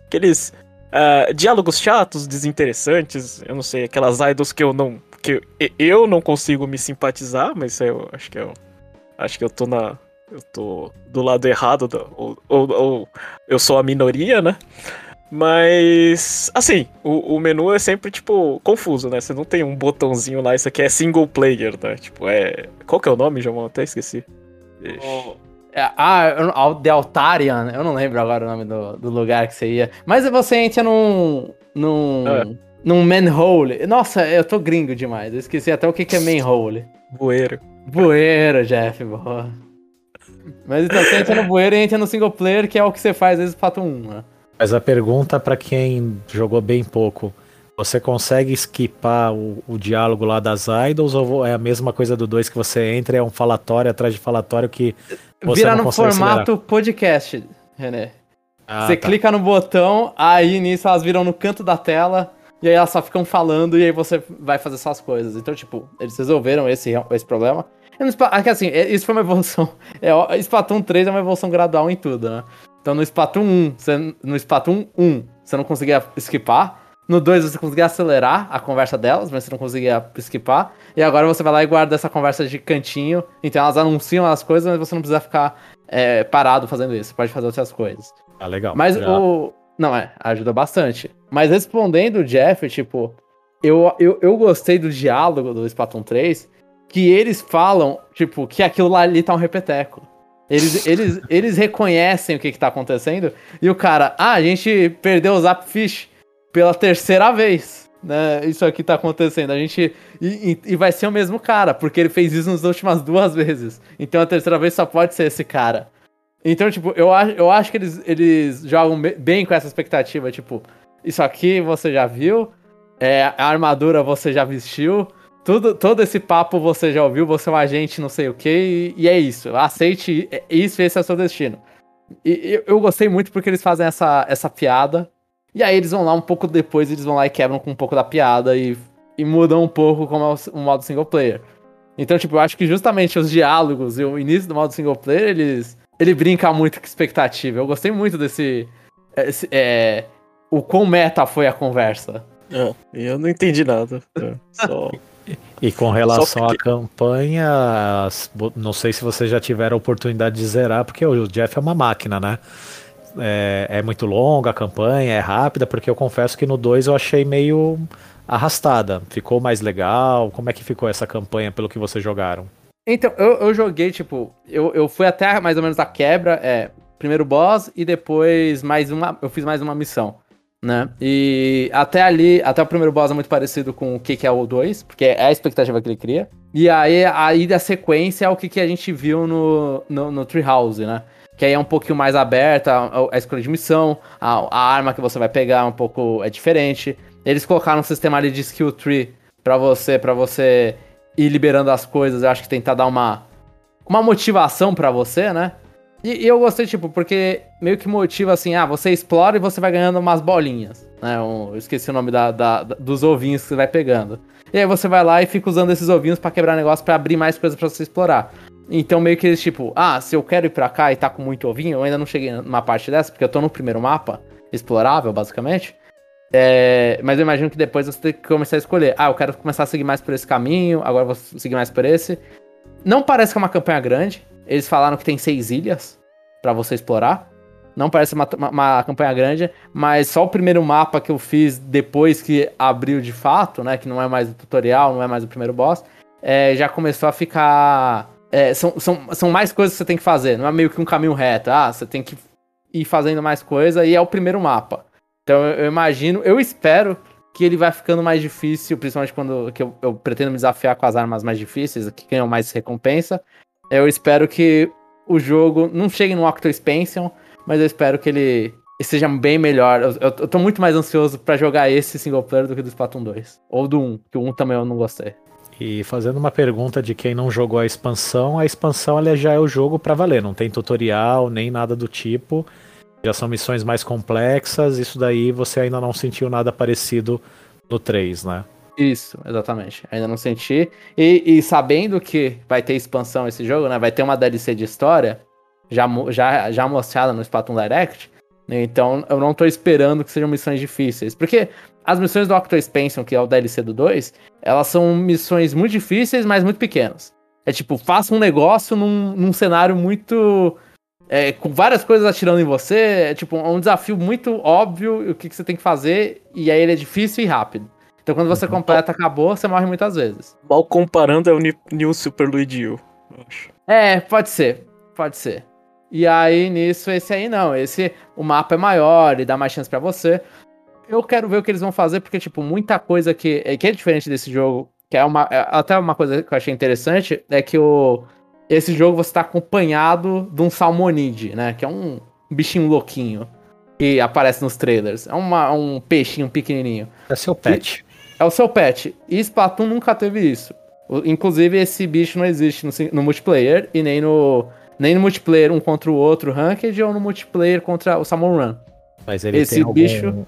Aqueles uh, diálogos chatos, desinteressantes, eu não sei, aquelas idols que eu não. que eu não consigo me simpatizar, mas eu acho que eu. Acho que eu tô na. Eu tô do lado errado, do, ou, ou, ou eu sou a minoria, né? Mas, assim, o, o, menu é sempre, tipo, confuso, né? Você não tem um botãozinho lá, isso aqui é single player, né? Tipo, é. Qual que é o nome, João? Até esqueci. Oh, é, ah, The Altarian, eu não lembro agora o nome do, do lugar que você ia. Mas você entra num. num. É. num manhole. Nossa, eu tô gringo demais. Eu esqueci até o que, que é manhole. Bueiro. Bueiro, Jeff, boa. Mas então você entra no bueiro e entra no single player, que é o que você faz às vezes Pato 1, né? Mas a pergunta para quem jogou bem pouco, você consegue esquipar o, o, diálogo lá das idols ou é a mesma coisa do 2 que você entra e é um falatório atrás de falatório que você Vira no formato acelerar? podcast, René. Ah, você tá. clica no botão, aí nisso elas viram no canto da tela e aí elas só ficam falando e aí você vai fazer essas coisas. Então, tipo, eles resolveram esse, esse problema. Assim, é, isso foi uma evolução. É, Splatoon 3 é uma evolução gradual em tudo, né? Então no Splatoon 1, você, no Splatoon 1, você não conseguia esquipar. No 2 você conseguia acelerar a conversa delas, mas você não conseguia esquipar. E agora você vai lá e guarda essa conversa de cantinho. Então elas anunciam as coisas, mas você não precisa ficar é, parado fazendo isso. Você pode fazer outras coisas. Ah, legal. Mas Já. o. Não, é, ajuda bastante. Mas respondendo o Jeff, tipo, eu, eu, eu gostei do diálogo do Splatoon 3, que eles falam, tipo, que aquilo lá ali tá um repeteco. Eles, eles, eles reconhecem o que, que tá acontecendo. E o cara, ah, a gente perdeu o Zapfish pela terceira vez. Né? Isso aqui tá acontecendo. A gente. E, e, vai ser o mesmo cara, porque ele fez isso nas últimas duas vezes. Então a terceira vez só pode ser esse cara. Então, tipo, eu, eu acho que eles, eles jogam bem com essa expectativa. Tipo, isso aqui você já viu, é, a armadura você já vestiu, tudo, todo esse papo você já ouviu, você é um agente não sei o que, e, é isso. Aceite isso esse é o seu destino. E, eu gostei muito porque eles fazem essa, essa piada. E aí eles vão lá um pouco depois, eles vão lá e quebram com um pouco da piada e, e mudam um pouco como é o, o modo single player. Então, tipo, eu acho que justamente os diálogos e o início do modo single player, eles. Ele brinca muito com expectativa. Eu gostei muito desse. Esse, é, o quão meta foi a conversa. É, eu não entendi nada. É, só. E com relação à campanha, não sei se vocês já tiveram a oportunidade de zerar, porque o Jeff é uma máquina, né? É, é, muito longa a campanha, é rápida, porque eu confesso que no 2 eu achei meio arrastada. Ficou mais legal? Como é que ficou essa campanha pelo que vocês jogaram? Então, eu, eu joguei, tipo, eu, eu fui até mais ou menos a quebra, é, primeiro boss e depois mais uma, eu fiz mais uma missão né? E até ali, até o primeiro boss é muito parecido com o que, que é o 2, porque é a expectativa que ele cria. E aí, aí da sequência é o que, que a gente viu no, no, no Treehouse, né? Que aí é um pouquinho mais aberta, a, a escolha de missão, a, a, arma que você vai pegar é um pouco é diferente. Eles colocaram um sistema ali de skill tree para você, para você ir liberando as coisas, eu acho que tentar dar uma uma motivação para você, né? E, e, eu gostei, tipo, porque meio que motiva assim, ah, você explora e você vai ganhando umas bolinhas. Né? Um, eu esqueci o nome da, da, da, dos ovinhos que você vai pegando. E aí você vai lá e fica usando esses ovinhos para quebrar negócio para abrir mais coisas para você explorar. Então meio que eles, tipo, ah, se eu quero ir pra cá e tá com muito ovinho, eu ainda não cheguei numa parte dessa, porque eu tô no primeiro mapa, explorável, basicamente. É, mas eu imagino que depois você tem que começar a escolher. Ah, eu quero começar a seguir mais por esse caminho, agora vou seguir mais por esse. Não parece que é uma campanha grande, eles falaram que tem seis ilhas para você explorar. Não parece uma, uma, uma, campanha grande, mas só o primeiro mapa que eu fiz depois que abriu de fato, né? Que não é mais o tutorial, não é mais o primeiro boss, é, já começou a ficar. É, são, são, são mais coisas que você tem que fazer, não é meio que um caminho reto. Ah, você tem que ir fazendo mais coisa e é o primeiro mapa. Então eu, eu imagino, eu espero que ele vai ficando mais difícil, principalmente quando que eu, eu pretendo me desafiar com as armas mais difíceis, que ganham mais recompensa. Eu espero que o jogo não chegue no Octo Expansion, mas eu espero que ele seja bem melhor. Eu, eu, eu tô muito mais ansioso para jogar esse single player do que do Splatoon 2. Ou do 1, que o 1 também eu não gostei. E fazendo uma pergunta de quem não jogou a expansão, a expansão ela já é o jogo para valer, não tem tutorial nem nada do tipo. Já são missões mais complexas, isso daí você ainda não sentiu nada parecido no 3, né? Isso, exatamente. Ainda não senti. E, e, sabendo que vai ter expansão esse jogo, né? Vai ter uma DLC de história, já, já, já mostrada no Splatoon Direct. Então eu não tô esperando que sejam missões difíceis. Porque as missões do Octo Expansion, que é o DLC do 2, elas são missões muito difíceis, mas muito pequenas. É tipo, faça um negócio num, num cenário muito. É, com várias coisas atirando em você. É tipo, um desafio muito óbvio o que, que você tem que fazer. E aí ele é difícil e rápido. Então quando você uhum. completa, acabou, você morre muitas vezes. Mal comparando é o New Super Luigi U, acho. É, pode ser. Pode ser. E aí, nisso, esse aí não. Esse, o mapa é maior e dá mais chance para você. Eu quero ver o que eles vão fazer, porque, tipo, muita coisa que, que é diferente desse jogo, que é uma. É, até uma coisa que eu achei interessante, é que o. Esse jogo você tá acompanhado de um Salmonide, né? Que é um bichinho louquinho. Que aparece nos trailers. É uma, um peixinho pequenininho. É seu pet. É o seu pet. E Splatoon nunca teve isso. Inclusive, esse bicho não existe no, no, multiplayer e nem no, nem no multiplayer um contra o outro ranked ou no multiplayer contra o Salmon Run. Mas ele esse tem bicho... Algum...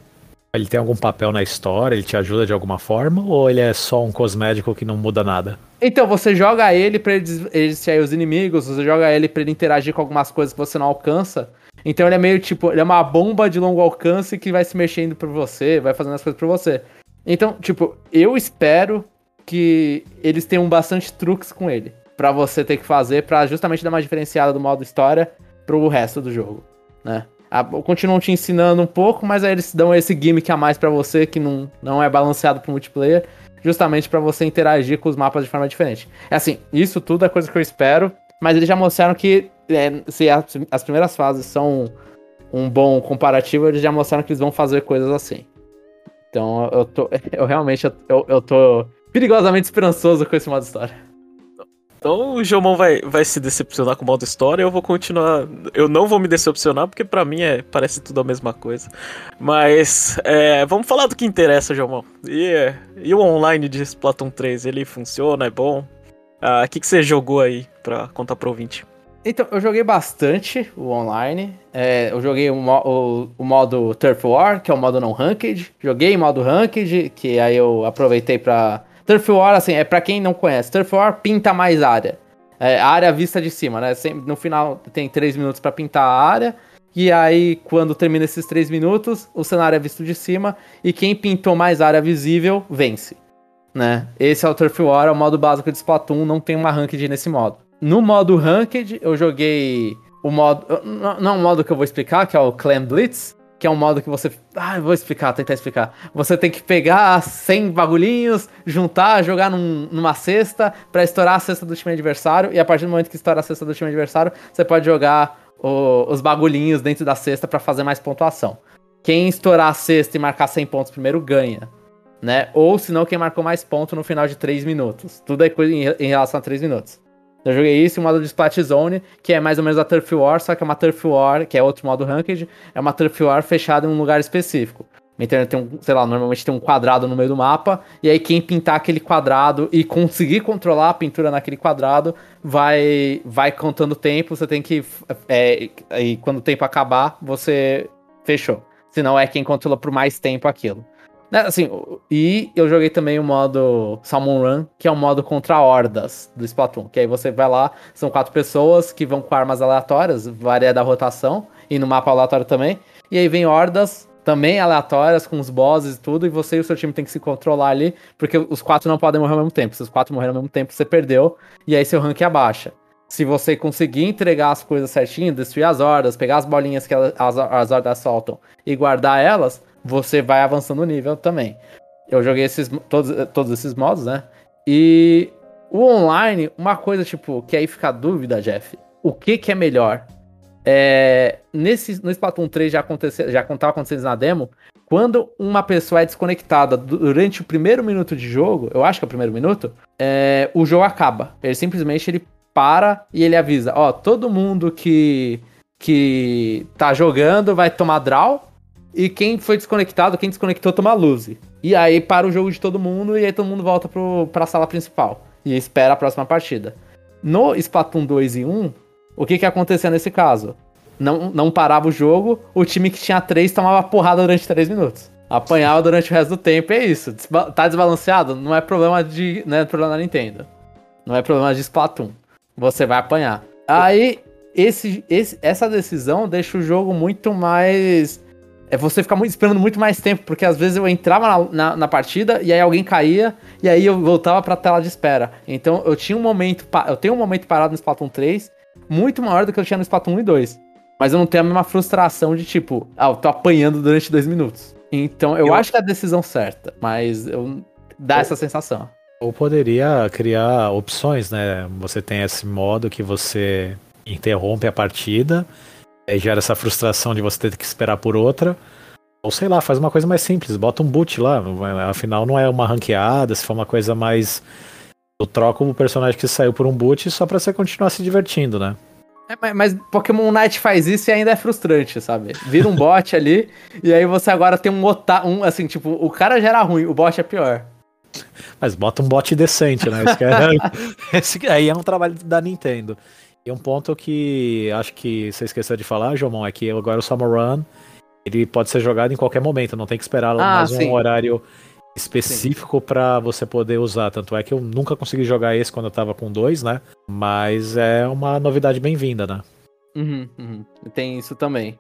Ele tem algum papel na história? Ele te ajuda de alguma forma? Ou ele é só um cosmético que não muda nada? Então, você joga ele pra ele distrair os inimigos, você joga ele pra ele interagir com algumas coisas que você não alcança. Então ele é meio tipo, ele é uma bomba de longo alcance que vai se mexendo por você, vai fazendo as coisas pra você. Então, tipo, eu espero que eles tenham bastante truques com ele. para você ter que fazer para justamente dar uma diferenciada do modo história pro resto do jogo, né? continuam te ensinando um pouco, mas aí eles dão esse gimmick a mais para você que não, não é balanceado pro multiplayer, justamente para você interagir com os mapas de forma diferente. É assim, isso tudo é coisa que eu espero, mas eles já mostraram que é, se as, as primeiras fases são um bom comparativo, eles já mostraram que eles vão fazer coisas assim. Então eu tô. Eu realmente eu, eu tô perigosamente esperançoso com esse modo história. Então o Jomon vai, vai se decepcionar com o modo história, eu vou continuar. Eu não vou me decepcionar, porque para mim é, parece tudo a mesma coisa. Mas é, vamos falar do que interessa, Jomon. E, e o online de Splatoon 3, ele funciona, é bom? Ah, o que, que você jogou aí pra contar pro ouvinte? Então, eu joguei bastante o online. É, eu joguei o, o, o, modo Turf War, que é o modo não ranked. Joguei modo ranked, que aí eu aproveitei pra. Turf War, assim, é pra quem não conhece. Turf War pinta mais área. É, área vista de cima, né? No final tem 3 minutos para pintar a área. E aí, quando termina esses 3 minutos, o cenário é visto de cima. E quem pintou mais área visível, vence. Né? Esse é o Turf War, é o modo básico de Splatoon, não tem uma ranked nesse modo. No modo Ranked, eu joguei o modo. Não é um modo que eu vou explicar, que é o Clan Blitz. Que é um modo que você. Ah, eu vou explicar, tentar explicar. Você tem que pegar 100 bagulhinhos, juntar, jogar num, numa cesta para estourar a cesta do time adversário. E a partir do momento que estoura a cesta do time adversário, você pode jogar o, os bagulhinhos dentro da cesta para fazer mais pontuação. Quem estourar a cesta e marcar 100 pontos primeiro ganha. Né? Ou se não, quem marcou mais pontos no final de 3 minutos. Tudo é em, em relação a 3 minutos. Eu joguei isso e o modo de Splat Zone, que é mais ou menos a Turf War, só que é uma Turf War, que é outro modo Ranked, é uma Turf War fechada em um lugar específico. Então tem um, sei lá, normalmente tem um quadrado no meio do mapa, e aí quem pintar aquele quadrado e conseguir controlar a pintura naquele quadrado vai vai contando tempo, você tem que. É, e quando o tempo acabar, você fechou. Senão é quem controla por mais tempo aquilo. Né, assim, e eu joguei também o modo Salmon Run, que é um modo contra hordas do Splatoon. Que aí você vai lá, são quatro pessoas que vão com armas aleatórias, varia da rotação, e no mapa aleatório também. E aí vem hordas também aleatórias, com os bosses e tudo, e você e o seu time tem que se controlar ali, porque os quatro não podem morrer ao mesmo tempo. Se os quatro morrerem ao mesmo tempo, você perdeu, e aí seu rank abaixa. Se você conseguir entregar as coisas certinho, destruir as hordas, pegar as bolinhas que as, as hordas soltam e guardar elas, você vai avançando o nível também. Eu joguei esses, todos, todos esses modos, né? E o online, uma coisa, tipo, que aí fica a dúvida, Jeff. O que que é melhor? É, nesse, no Splatoon 3 já, aconteceu, já estava acontecendo na demo. Quando uma pessoa é desconectada durante o primeiro minuto de jogo, eu acho que é o primeiro minuto, é, o jogo acaba. Ele simplesmente ele, para e ele avisa, ó, todo mundo que que tá jogando vai tomar draw e quem foi desconectado, quem desconectou toma lose. E aí para o jogo de todo mundo e aí todo mundo volta pro, pra sala principal e espera a próxima partida. No Splatoon 2 e 1, o que que acontecia nesse caso? Não, não parava o jogo, o time que tinha 3 tomava porrada durante 3 minutos. Apanhava durante o resto do tempo, é isso. Desba tá desbalanceado? Não é problema de. Não é problema da Nintendo. Não é problema de Splatoon. Você vai apanhar. Aí, esse, esse, essa decisão deixa o jogo muito mais. É você ficar muito, esperando muito mais tempo, porque às vezes eu entrava na, na, na, partida e aí alguém caía e aí eu voltava pra tela de espera. Então eu tinha um momento. Eu tenho um momento parado no Splatoon 3 muito maior do que eu tinha no Splatoon 1 e 2. Mas eu não tenho a mesma frustração de tipo, ah, eu tô apanhando durante dois minutos. Então eu, eu... acho que é a decisão certa, mas eu... dá essa sensação. Ou poderia criar opções, né? Você tem esse modo que você interrompe a partida, aí gera essa frustração de você ter que esperar por outra. Ou sei lá, faz uma coisa mais simples, bota um boot lá. Afinal, não é uma ranqueada, se for uma coisa mais. Eu troco o personagem que saiu por um boot só pra você continuar se divertindo, né? É, mas Pokémon Night faz isso e ainda é frustrante, sabe? Vira um bot ali, e aí você agora tem um otário. Um, assim, tipo, o cara já era ruim, o bot é pior. Mas bota um bot decente, né? É, esse aí é um trabalho da Nintendo. E um ponto que acho que você esqueceu de falar, Jomon, é que agora o Summer Run ele pode ser jogado em qualquer momento, não tem que esperar ah, mais sim. um horário específico para você poder usar. Tanto é que eu nunca consegui jogar esse quando eu tava com dois, né? Mas é uma novidade bem-vinda, né? Uhum, uhum. Tem isso também.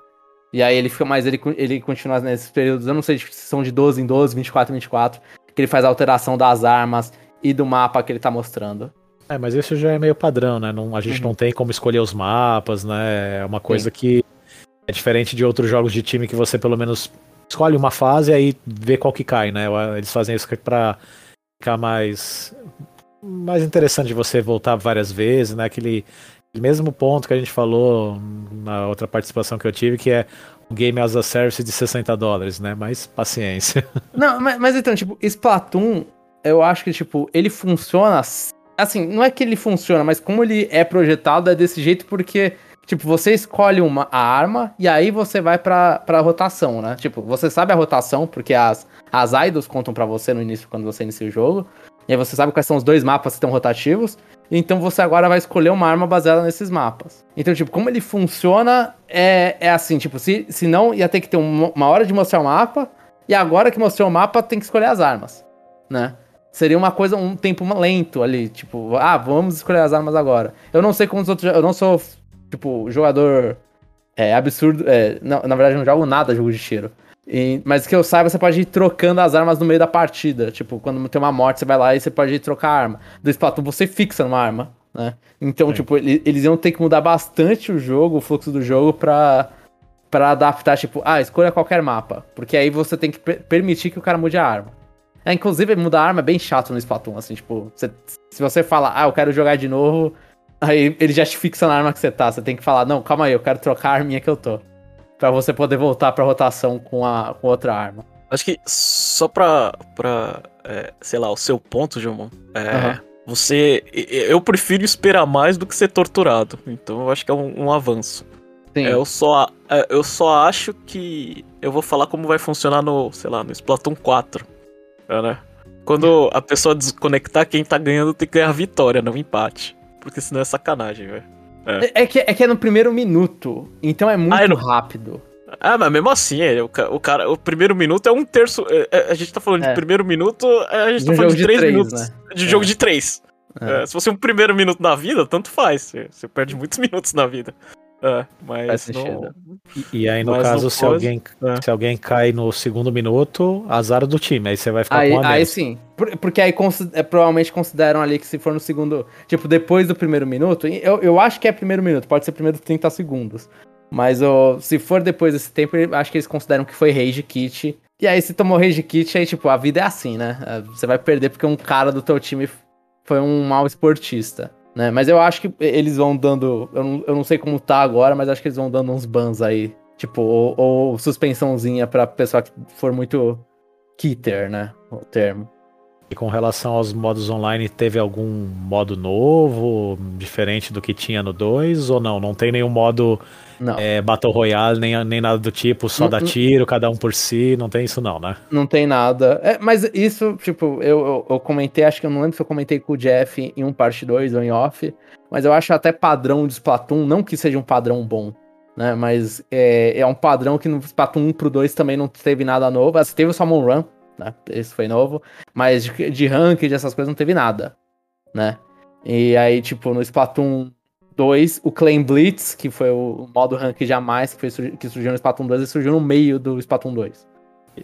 E aí ele fica mais, ele, ele continua nesses períodos, eu não sei se são de 12 em 12, 24 em 24, que ele faz a alteração das armas e do mapa que ele tá mostrando. É, mas isso já é meio padrão, né? Não, a gente uhum. não tem como escolher os mapas, né? É uma coisa Sim. que é diferente de outros jogos de time que você pelo menos escolhe uma fase e aí vê qual que cai, né? Eles fazem isso para ficar mais mais interessante de você voltar várias vezes, né? Aquele mesmo ponto que a gente falou na outra participação que eu tive, que é um game as a service de 60 dólares, né? Mas paciência. Não, mas, mas então, tipo, Splatoon, eu acho que, tipo, ele funciona. Assim, não é que ele funciona, mas como ele é projetado é desse jeito porque Tipo, você escolhe uma, a arma e aí você vai pra, rotação, né? Tipo, você sabe a rotação, porque as, as idols contam para você no início, quando você inicia o jogo. E aí você sabe quais são os dois mapas que estão rotativos. Então você agora vai escolher uma arma baseada nesses mapas. Então, tipo, como ele funciona é, é assim, tipo, se, se não ia ter que ter uma, uma hora de mostrar o mapa, e agora que mostrou o mapa, tem que escolher as armas, né? Seria uma coisa, um tempo lento ali, tipo, ah, vamos escolher as armas agora. Eu não sei como os outros. Eu não sou tipo, jogador é absurdo. É, não, na verdade, eu não jogo nada jogo de tiro. E, mas que eu saiba, você pode ir trocando as armas no meio da partida. Tipo, quando tem uma morte, você vai lá e você pode ir trocar a arma. Do Splatoon, você fixa numa arma, né? Então, é. tipo, eles iam ter que mudar bastante o jogo, o fluxo do jogo, pra, pra adaptar, tipo, ah, escolha qualquer mapa. Porque aí você tem que permitir que o cara mude a arma. É, inclusive, mudar a arma é bem chato no Splatoon, assim, tipo, você, se você fala, ah, eu quero jogar de novo, Aí ele já te fixa na arma que você tá. Você tem que falar, não, calma aí, eu quero trocar a arminha que eu tô. Pra você poder voltar pra rotação com, a, com outra arma. Acho que só pra, pra é, sei lá, o seu ponto, João, é, uhum. você. Eu prefiro esperar mais do que ser torturado. Então eu acho que é um, um avanço. Sim. É, eu, só, é, eu só acho que eu vou falar como vai funcionar no, sei lá, no Splatoon 4. É, né? Quando a pessoa desconectar, quem tá ganhando tem que ganhar a vitória, não empate porque senão é sacanagem, velho. É. É, que, é que é no primeiro minuto, então é muito ah, é no... rápido. Ah, mas mesmo assim, é, o, o, cara, o primeiro minuto é um terço. É, é a gente tá falando de é. primeiro minuto, a gente de tá um falando de, de três, três minutos. Né? De jogo de três. se fosse um primeiro minuto na vida, tanto faz. Você, você perde muitos minutos na vida. É, mas não... e, e, aí, no mas caso, se, pode... alguém, é. se alguém cai no segundo minuto, azar do time. Aí você vai ficar aí, com a Aí sim. porque aí é, provavelmente consideram ali que se for no segundo. Tipo, depois do primeiro minuto. Eu, eu acho que é primeiro minuto, pode ser primeiro 30 segundos. Mas oh, se for depois desse tempo, acho que eles consideram que foi Rage Kit. E aí, se tomou Rage Kit, aí, tipo, a vida é assim, né? É, você vai perder porque um cara do teu time foi um mau esportista. Né? Mas eu acho que eles vão dando. Eu não, eu não sei como tá agora, mas acho que eles vão dando uns bans aí. Tipo, ou, ou suspensãozinha pra pessoa que for muito kitter, né? O termo. E com relação aos modos online, teve algum modo novo, diferente do que tinha no 2? Ou não? Não tem nenhum modo é, Battle Royale, nem, nem nada do tipo, só não, dá tiro, não, cada um por si, não tem isso não, né? Não tem nada. É, mas isso, tipo, eu, eu, eu, comentei, acho que eu não lembro se eu comentei com o Jeff em um parte 2 ou em off, mas eu acho até padrão de Splatoon, não que seja um padrão bom, né? Mas é, é um padrão que no Splatoon 1 pro 2 também não teve nada novo. Assim, teve o Salmon Run, né? Esse foi novo. Mas de, de ranking, dessas coisas, não teve nada, né? E aí, tipo, no Splatoon 2, o Claim Blitz, que foi o modo rank jamais, que, foi, que surgiu no Splatoon 2, ele surgiu no meio do Splatoon 2.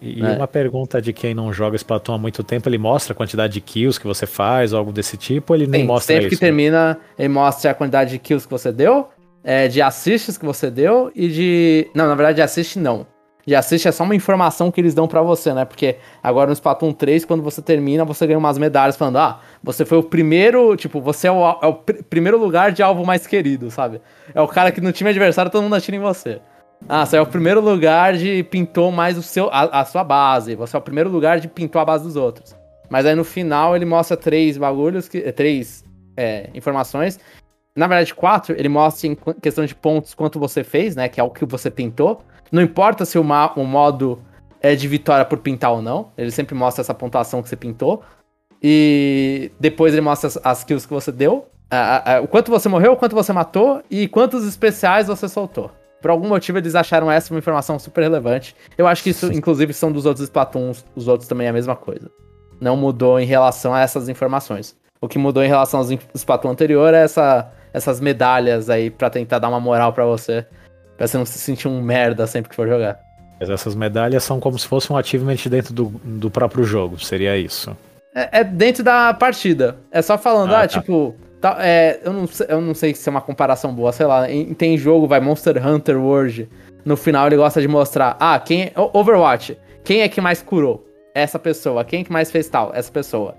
E né? uma pergunta de quem não joga Splatoon há muito tempo, ele mostra a quantidade de kills que você faz, ou algo desse tipo, ou ele Sim, nem mostra sempre isso? Sempre que termina, ele mostra a quantidade de kills que você deu, é, de assists que você deu e de... Não, na verdade de assist não de assist é só uma informação que eles dão para você, né? Porque agora no Splatoon 3, quando você termina, você ganha umas medalhas falando, ah, você foi o primeiro, tipo, você é o, é o pr primeiro lugar de alvo mais querido, sabe? É o cara que no time adversário todo mundo atira em você. Ah, você é o primeiro lugar de pintou mais o seu, a, a sua base. Você é o primeiro lugar de pintou a base dos outros. Mas aí no final ele mostra três bagulhos, que, três é, informações. Na verdade, quatro, ele mostra em questão de pontos quanto você fez, né? Que é o que você pintou. Não importa se o, o modo é de vitória por pintar ou não, ele sempre mostra essa pontuação que você pintou. E depois ele mostra as, as kills que você deu, a, a, o quanto você morreu, o quanto você matou e quantos especiais você soltou. Por algum motivo eles acharam essa uma informação super relevante. Eu acho que isso, inclusive, são dos outros Splatoons, os outros também é a mesma coisa. Não mudou em relação a essas informações. O que mudou em relação aos Splatoon anterior é essa, essas medalhas aí para tentar dar uma moral para você Pra você não se sentir um merda sempre que for jogar. Mas essas medalhas são como se fosse um achievement dentro do, do próprio jogo, seria isso. É, é dentro da partida. É só falando, ah, ah tá. tipo. Tá, é, eu, não, eu não sei se é uma comparação boa, sei lá. Em, tem jogo, vai Monster Hunter World. No final ele gosta de mostrar, ah, quem. É, Overwatch. Quem é que mais curou? Essa pessoa. Quem é que mais fez tal? Essa pessoa.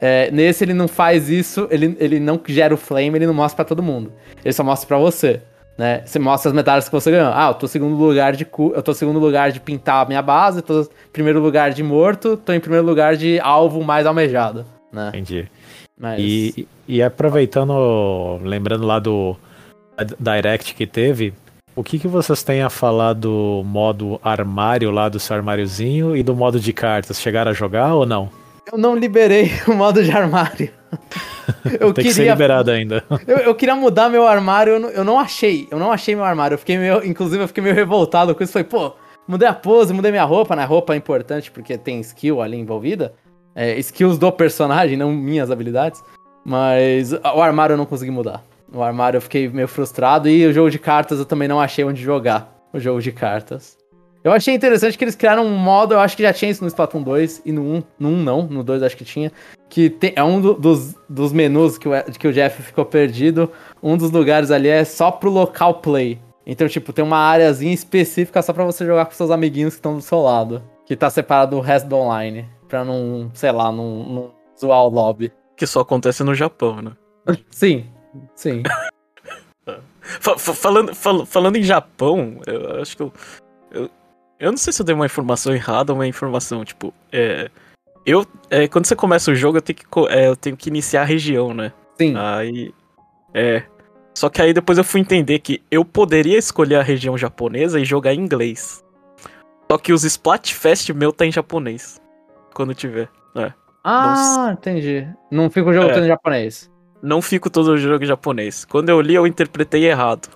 É, nesse ele não faz isso, ele, ele não gera o flame, ele não mostra para todo mundo. Ele só mostra para você né? Você mostra as medalhas que você ganhou. Ah, eu tô segundo lugar de cu... eu tô segundo lugar de pintar a minha base, tô em primeiro lugar de morto, tô em primeiro lugar de alvo mais almejado, né? Entendi. Mas... E, e aproveitando, lembrando lá do Direct que teve, o que, que vocês têm a falar do modo armário lá do seu armáriozinho e do modo de cartas? Chegaram a jogar ou não? Eu não liberei o modo de armário. eu Tem queria, que ser liberado ainda. Eu, eu queria mudar meu armário, eu não, eu não, achei. Eu não achei meu armário. Eu fiquei meio. Inclusive, eu fiquei meio revoltado com isso. Falei, pô, mudei a pose, mudei minha roupa, né? Roupa é importante porque tem skill ali envolvida. É, skills do personagem, não minhas habilidades. Mas o armário eu não consegui mudar. O armário eu fiquei meio frustrado. E o jogo de cartas eu também não achei onde jogar. O jogo de cartas. Eu achei interessante que eles criaram um modo, eu acho que já tinha isso no Splatoon 2 e no 1, no 1 não, no 2 acho que tinha, que tem, é um do, dos, dos menus que o, que o Jeff ficou perdido, um dos lugares ali é só pro local play. Então, tipo, tem uma áreazinha específica só para você jogar com seus amiguinhos que estão do seu lado, que tá separado do resto do online, pra não, sei lá, não, não zoar o lobby. Que só acontece no Japão, né? sim, sim. falando, fal falando em Japão, eu acho que eu, eu eu não sei se eu dei uma informação errada ou uma informação, tipo, é. Eu, é, quando você começa o jogo, eu tenho, que, é, eu tenho que iniciar a região, né? Sim. Aí. É. Só que aí depois eu fui entender que eu poderia escolher a região japonesa e jogar em inglês. Só que os Splatfest meu tá em japonês. Quando tiver. É. Ah, não... entendi. Não fica o jogo é. todo em japonês. Não fico todo o jogo em japonês. Quando eu li, eu interpretei errado.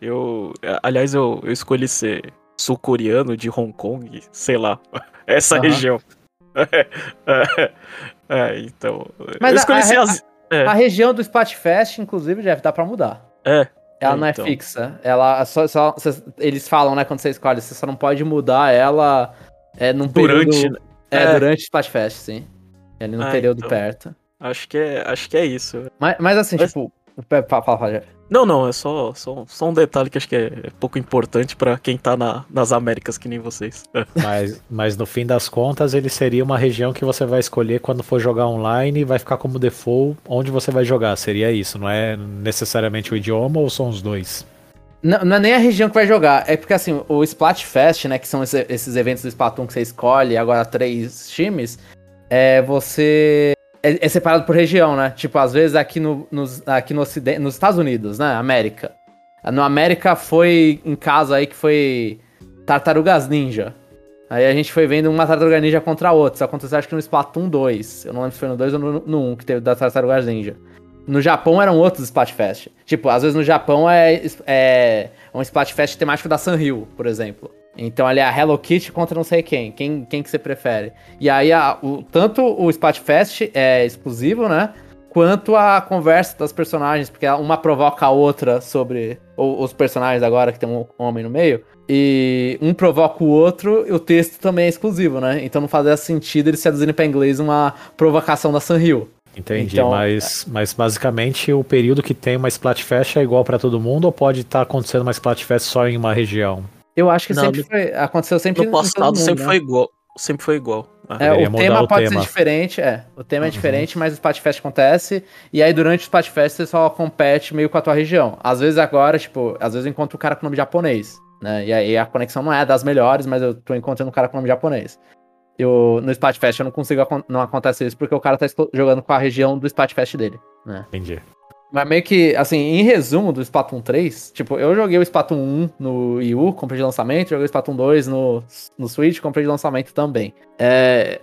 Eu. Aliás, eu, eu escolhi ser sul-coreano de Hong Kong, sei lá, essa uhum. região. é, é, então. Mas a, a, as... é. a, região do Splatfest, inclusive, deve dar pra mudar. É. Ela não é então. fixa. Ela só, só eles falam, né, quando você escolhe, você só não pode mudar ela é, num durante, período. É, é, durante o Splatfest, sim. Ali no ah, período então. perto. Acho que é, acho que é isso. Mas, mas assim, mas... tipo. Fala, fala, fala, não, não, é só, só, só um detalhe que acho que é pouco importante para quem tá na, nas Américas, que nem vocês. mas, mas no fim das contas, ele seria uma região que você vai escolher quando for jogar online e vai ficar como default onde você vai jogar. Seria isso, não é necessariamente o idioma ou são os dois? Não, não é nem a região que vai jogar, é porque assim, o Splatfest, né, que são esses eventos do Splatoon que você escolhe, agora três times, é você. É, é separado por região, né? Tipo, às vezes aqui, no, nos, aqui no Ocidente, nos Estados Unidos, né? América. No América foi em caso aí que foi Tartarugas Ninja. Aí a gente foi vendo uma Tartaruga Ninja contra a outra. Isso aconteceu acho que no Splatoon 2. Eu não lembro se foi no 2 ou no, no 1 que teve da Tartarugas Ninja. No Japão eram outros Splatfest. Tipo, às vezes no Japão é, é um Splatfest temático da Sanrio, por exemplo. Então ali é a Hello Kitty contra não sei quem. Quem, quem que você prefere? E aí, a, o, tanto o Splatfest é exclusivo, né? Quanto a conversa das personagens, porque uma provoca a outra sobre o, os personagens agora, que tem um homem no meio. E um provoca o outro, e o texto também é exclusivo, né? Então não fazia sentido eles traduzirem pra inglês uma provocação da Sanrio. Entendi, então, mas, mas basicamente o período que tem uma Splatfest é igual para todo mundo ou pode estar tá acontecendo uma Splatfest só em uma região? Eu acho que não, sempre foi. Aconteceu sempre no passado mundo, sempre né? foi igual. Sempre foi igual. É, o tema o pode tema. ser diferente, é. O tema é uhum. diferente, mas o Splatfest acontece. E aí, durante o Splatfest, você só compete meio com a tua região. Às vezes agora, tipo, às vezes eu encontro o cara com nome japonês. Né? E aí a conexão não é das melhores, mas eu tô encontrando um cara com nome japonês. Eu, no Splatfest eu não consigo, não acontece isso porque o cara tá jogando com a região do Splatfest dele, né? Entendi. Mas meio que, assim, em resumo do Splatoon 3, tipo, eu joguei o Splatoon 1 no Wii U, comprei de lançamento, joguei o Splatoon 2 no, no Switch, comprei de lançamento também. É,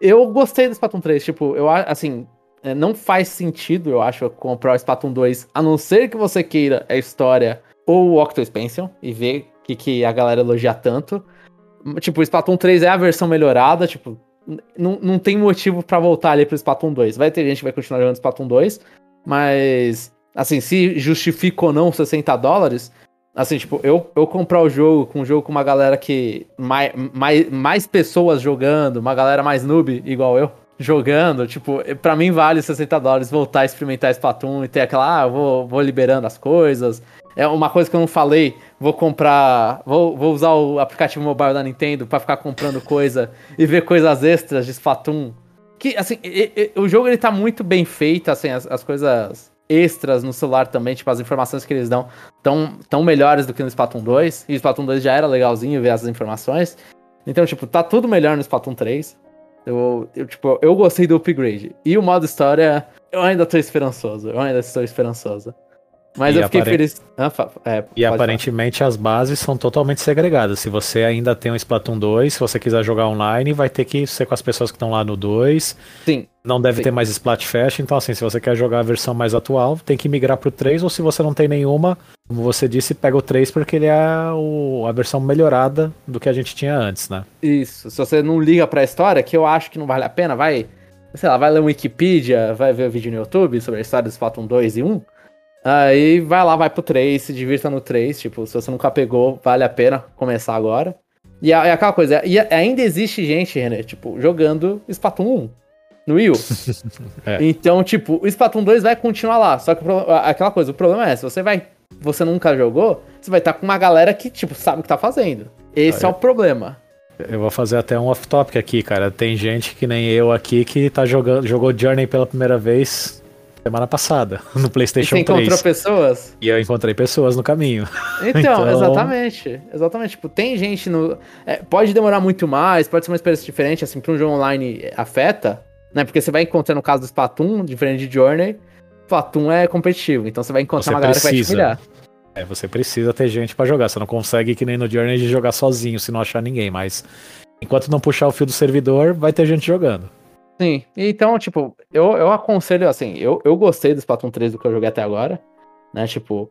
eu gostei do Splatoon 3, tipo, eu assim, é, não faz sentido, eu acho, comprar o Splatoon 2, a não ser que você queira a história ou o Octo Expansion e ver o que, que a galera elogia tanto. Tipo, o Splatoon 3 é a versão melhorada, tipo, não, não tem motivo para voltar ali pro Splatoon 2. Vai ter gente que vai continuar jogando Splatoon 2, mas, assim, se justifica ou não 60 dólares, assim, tipo, eu, eu comprar o jogo com um jogo com uma galera que. Mais, mais, mais pessoas jogando, uma galera mais noob, igual eu, jogando, tipo, pra mim vale 60 dólares voltar a experimentar Splatoon e ter aquela, ah, vou, vou liberando as coisas. É uma coisa que eu não falei, vou comprar, vou, vou usar o aplicativo mobile da Nintendo para ficar comprando coisa e ver coisas extras de Splatoon que, assim, o jogo ele tá muito bem feito, assim, as, as, coisas extras no celular também, tipo, as informações que eles dão tão, tão melhores do que no Splatoon 2. E o Splatoon 2 já era legalzinho ver essas informações. Então, tipo, tá tudo melhor no Splatoon 3. Eu, eu, tipo, eu gostei do upgrade. E o modo história, eu ainda tô esperançoso. Eu ainda estou esperançoso. Mas e eu fiquei feliz. Ah, é, e aparentemente falar. as bases são totalmente segregadas. Se você ainda tem um Splatoon 2, se você quiser jogar online, vai ter que ser com as pessoas que estão lá no 2. Sim. Não deve sim. ter mais Splatfest. Então, assim, se você quer jogar a versão mais atual, tem que migrar pro 3. Ou se você não tem nenhuma, como você disse, pega o 3 porque ele é o, a versão melhorada do que a gente tinha antes, né? Isso. Se você não liga pra história, que eu acho que não vale a pena, vai. Sei lá, vai ler um Wikipedia, vai ver o vídeo no YouTube sobre a história do Splatoon 2 e 1 Aí vai lá, vai pro 3, se divirta no 3. Tipo, se você nunca pegou, vale a pena começar agora. E é, aquela coisa, e ainda existe gente, René, tipo, jogando Splatoon 1 no Wii U. é. Então, tipo, o Splatoon 2 vai continuar lá. Só que aquela coisa, o problema é, se você vai. Você nunca jogou, você vai estar com uma galera que, tipo, sabe o que tá fazendo. Esse é o problema. Eu vou fazer até um off-topic aqui, cara. Tem gente que nem eu aqui que tá jogando, jogou Journey pela primeira vez semana passada, no PlayStation e você 3. encontrou pessoas? E eu encontrei pessoas no caminho. Então, então... exatamente. Exatamente. Tipo, tem gente no. É, pode demorar muito mais, pode ser uma experiência diferente, assim, para um jogo online afeta, né? Porque você vai encontrar no caso do Splatoon, diferente de Journey, Splatoon é competitivo, então você vai encontrar você uma galera precisa. que vai te humilhar. É, você precisa ter gente para jogar. Você não consegue, que nem no Journey, de jogar sozinho, se não achar ninguém. Mas enquanto não puxar o fio do servidor, vai ter gente jogando. Sim, então, tipo, eu, eu aconselho, assim, eu, eu gostei do Splatoon 3 do que eu joguei até agora, né, tipo,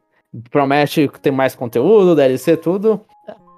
promete ter mais conteúdo, DLC, tudo.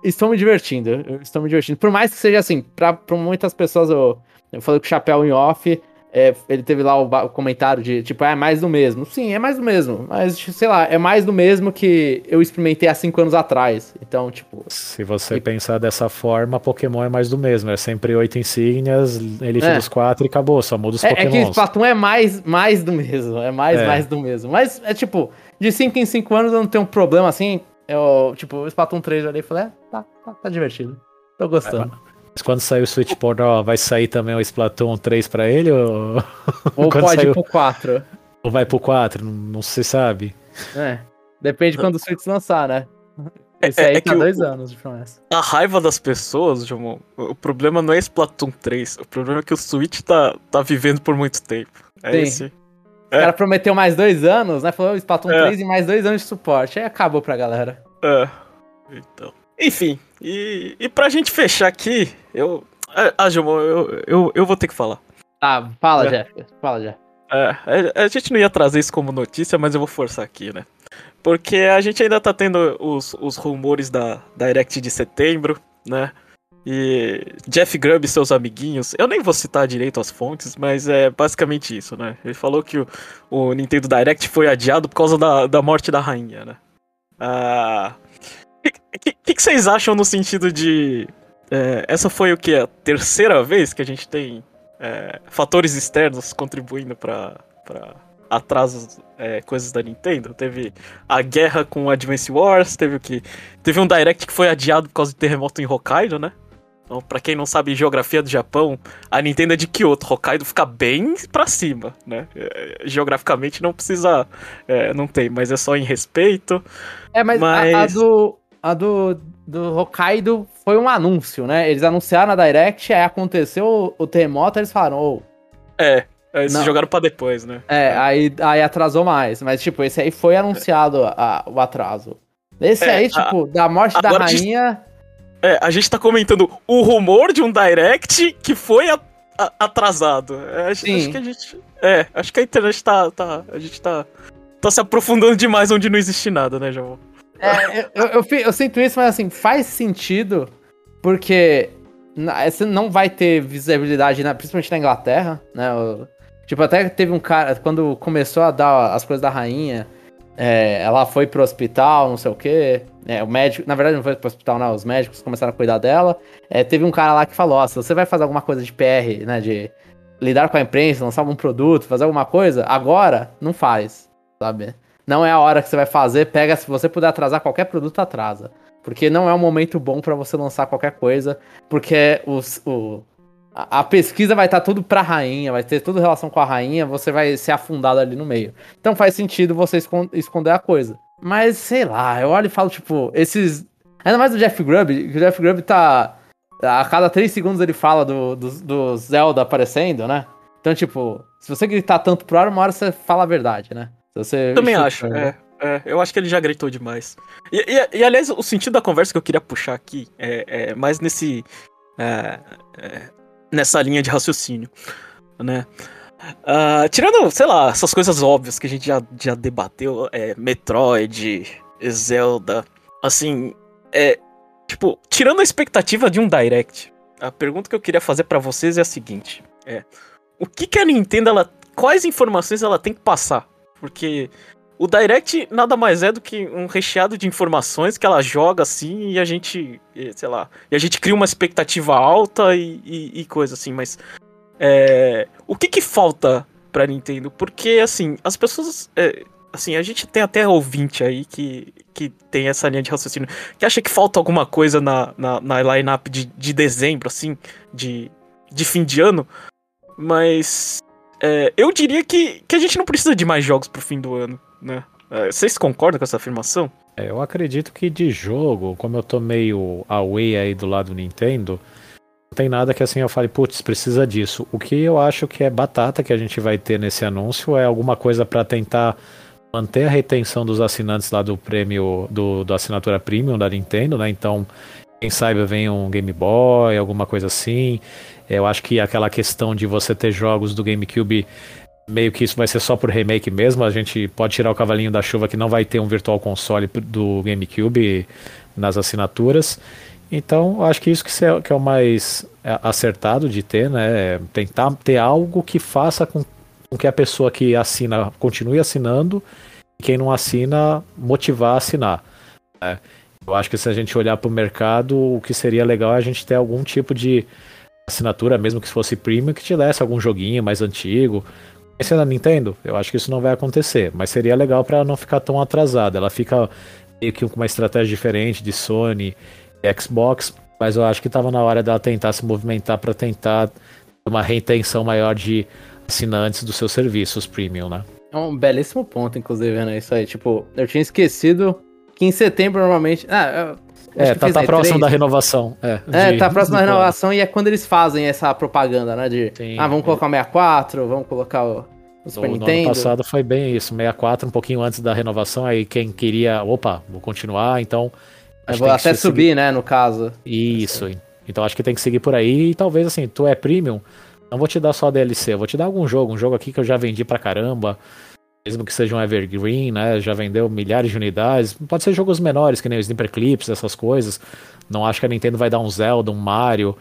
Estou me divertindo, estou me divertindo. Por mais que seja assim, pra, muitas pessoas, eu, eu falei com o Chapéu em off, é, ele teve lá o, comentário de, tipo, ah, é mais do mesmo. Sim, é mais do mesmo. Mas, sei lá, é mais do mesmo que eu experimentei há cinco anos atrás. Então, tipo. Se você e... pensar dessa forma, Pokémon é mais do mesmo. É sempre oito insígnias, Elite é. dos quatro e acabou. Só muda os é, Pokémon. É que Splatoon é mais, mais do mesmo. É mais, é. mais do mesmo. Mas é tipo, de cinco em cinco anos eu não tenho um problema assim. Eu, tipo, o Splatoon 3 eu olhei e falei, é, tá, tá, tá divertido. Tô gostando. É, mas quando sair o Switch Portal, vai sair também o Splatoon 3 pra ele? Ou, ou pode ir pro 4? Ou vai pro 4? Não, não se sabe. É. Depende quando o Switch lançar, né? Esse aí é, é tá dois o, anos de promessa. A raiva das pessoas, João, o problema não é Splatoon 3. O problema é que o Switch tá, tá vivendo por muito tempo. É Sim. esse. O é. cara prometeu mais dois anos, né? Falou Splatoon é. 3 e mais dois anos de suporte. Aí acabou pra galera. É. Então. Enfim, e, e pra gente fechar aqui, eu. Ah, João, eu, eu, eu vou ter que falar. Tá, fala, é. Jeff. Fala, Jeff. É, a gente não ia trazer isso como notícia, mas eu vou forçar aqui, né? Porque a gente ainda tá tendo os, os rumores da Direct de setembro, né? E Jeff Grubb e seus amiguinhos, eu nem vou citar direito as fontes, mas é basicamente isso, né? Ele falou que o, o Nintendo Direct foi adiado por causa da, da morte da rainha, né? Ah. O que, que, que, vocês acham no sentido de. É, essa foi o que? A terceira vez que a gente tem é, fatores externos contribuindo para atrasos, é, coisas da Nintendo. Teve a guerra com o Advance Wars, teve o que? Teve um Direct que foi adiado por causa de terremoto em Hokkaido, né? Então, pra quem não sabe geografia do Japão, a Nintendo é de Kyoto. Hokkaido fica bem pra cima, né? É, geograficamente não precisa. É, não tem, mas é só em respeito. É, mas, mas... A, a, do. A do, do Hokkaido foi um anúncio, né? Eles anunciaram na Direct, aí aconteceu o, o terremoto, eles falaram. Oh, é, eles não. jogaram pra depois, né? É, é, Aí, aí atrasou mais. Mas, tipo, esse aí foi anunciado a, o atraso. Esse é, aí, tipo, a, da morte da rainha. É, a gente tá comentando o rumor de um direct que foi a, a, atrasado. É, acho, acho, que a gente. É, acho que a internet tá. tá a gente tá. tá se aprofundando demais onde não existe nada, né, João? É, eu, eu, eu, eu, sinto isso, mas assim, faz sentido, porque você não vai ter visibilidade, na, principalmente na Inglaterra, né? Tipo, até teve um cara, quando começou a dar as coisas da rainha, é, ela foi pro hospital, não sei o quê. É, o médico, na verdade não foi pro hospital, não, os médicos começaram a cuidar dela. É, teve um cara lá que falou: ó, se você vai fazer alguma coisa de PR, né, de lidar com a imprensa, lançar algum produto, fazer alguma coisa, agora não faz, sabe? Não é a hora que você vai fazer, pega, se você puder atrasar qualquer produto, atrasa. Porque não é um momento bom para você lançar qualquer coisa, porque os, o, a, a pesquisa vai estar tá tudo pra rainha, vai ter tudo relação com a rainha, você vai ser afundado ali no meio. Então faz sentido você esconder a coisa. Mas, sei lá, eu olho e falo, tipo, esses. Ainda mais o Jeff Grubb, que o Jeff Grubb tá. A cada três segundos ele fala do, do, do Zelda aparecendo, né? Então, tipo, se você gritar tanto pro ar, uma hora você fala a verdade, né? Se você Também acho, é, é. Eu acho que ele já gritou demais. E, e, e, aliás, o sentido da conversa que eu queria puxar aqui é, é mais nesse. É, é, nessa linha de raciocínio, né? Uh, tirando, sei lá, essas coisas óbvias que a gente já, já debateu, é, Metroid, Zelda, assim, é, tipo, tirando a expectativa de um Direct, a pergunta que eu queria fazer para vocês é a seguinte, é, o que que a Nintendo, ela, quais informações ela tem que passar? Porque o Direct nada mais é do que um recheado de informações que ela joga assim e a gente, sei lá, e a gente cria uma expectativa alta e, e, e coisa assim, mas é, o que que falta pra Nintendo? Porque, assim, as pessoas... É, assim, a gente tem até ouvinte aí que, que tem essa linha de raciocínio, que acha que falta alguma coisa na, na, na line-up de, de dezembro, assim, de, de fim de ano, mas é, eu diria que, que a gente não precisa de mais jogos pro fim do ano, né? É, vocês concordam com essa afirmação? É, eu acredito que de jogo, como eu tô meio away aí do lado do Nintendo, tem nada que assim eu fale, putz, precisa disso. O que eu acho que é batata que a gente vai ter nesse anúncio é alguma coisa para tentar manter a retenção dos assinantes lá do prêmio do, do assinatura premium da Nintendo, né? Então, quem saiba vem um Game Boy, alguma coisa assim. Eu acho que aquela questão de você ter jogos do GameCube meio que isso vai ser só por remake mesmo. A gente pode tirar o cavalinho da chuva que não vai ter um virtual console do GameCube nas assinaturas. Então, acho que isso que é, que é o mais acertado de ter, né? Tentar ter algo que faça com, com que a pessoa que assina continue assinando e quem não assina motivar a assinar. Né? Eu acho que se a gente olhar para o mercado, o que seria legal é a gente ter algum tipo de assinatura, mesmo que fosse premium, que te desse algum joguinho mais antigo. Esse é da Nintendo, eu acho que isso não vai acontecer, mas seria legal para não ficar tão atrasada. Ela fica meio que com uma estratégia diferente de Sony Xbox, mas eu acho que estava na hora dela tentar se movimentar para tentar uma retenção maior de assinantes dos seus serviços premium, né? É um belíssimo ponto, inclusive, né? Isso aí. Tipo, eu tinha esquecido que em setembro normalmente. Ah, é, tá, tá próximo da renovação. É, é de, tá próximo da renovação e é quando eles fazem essa propaganda, né? De, Sim, ah, vamos colocar o 64, vamos colocar o, o Super no, Nintendo. No ano passado foi bem isso, 64, um pouquinho antes da renovação, aí quem queria, opa, vou continuar, então... Eu vou até subir, seguir. né, no caso. Isso, então acho que tem que seguir por aí e talvez assim, tu é premium, não vou te dar só DLC, eu vou te dar algum jogo, um jogo aqui que eu já vendi pra caramba, mesmo que seja um Evergreen, né? Já vendeu milhares de unidades. Pode ser jogos menores, que nem o Sniper Clips, essas coisas. Não acho que a Nintendo vai dar um Zelda, um Mario.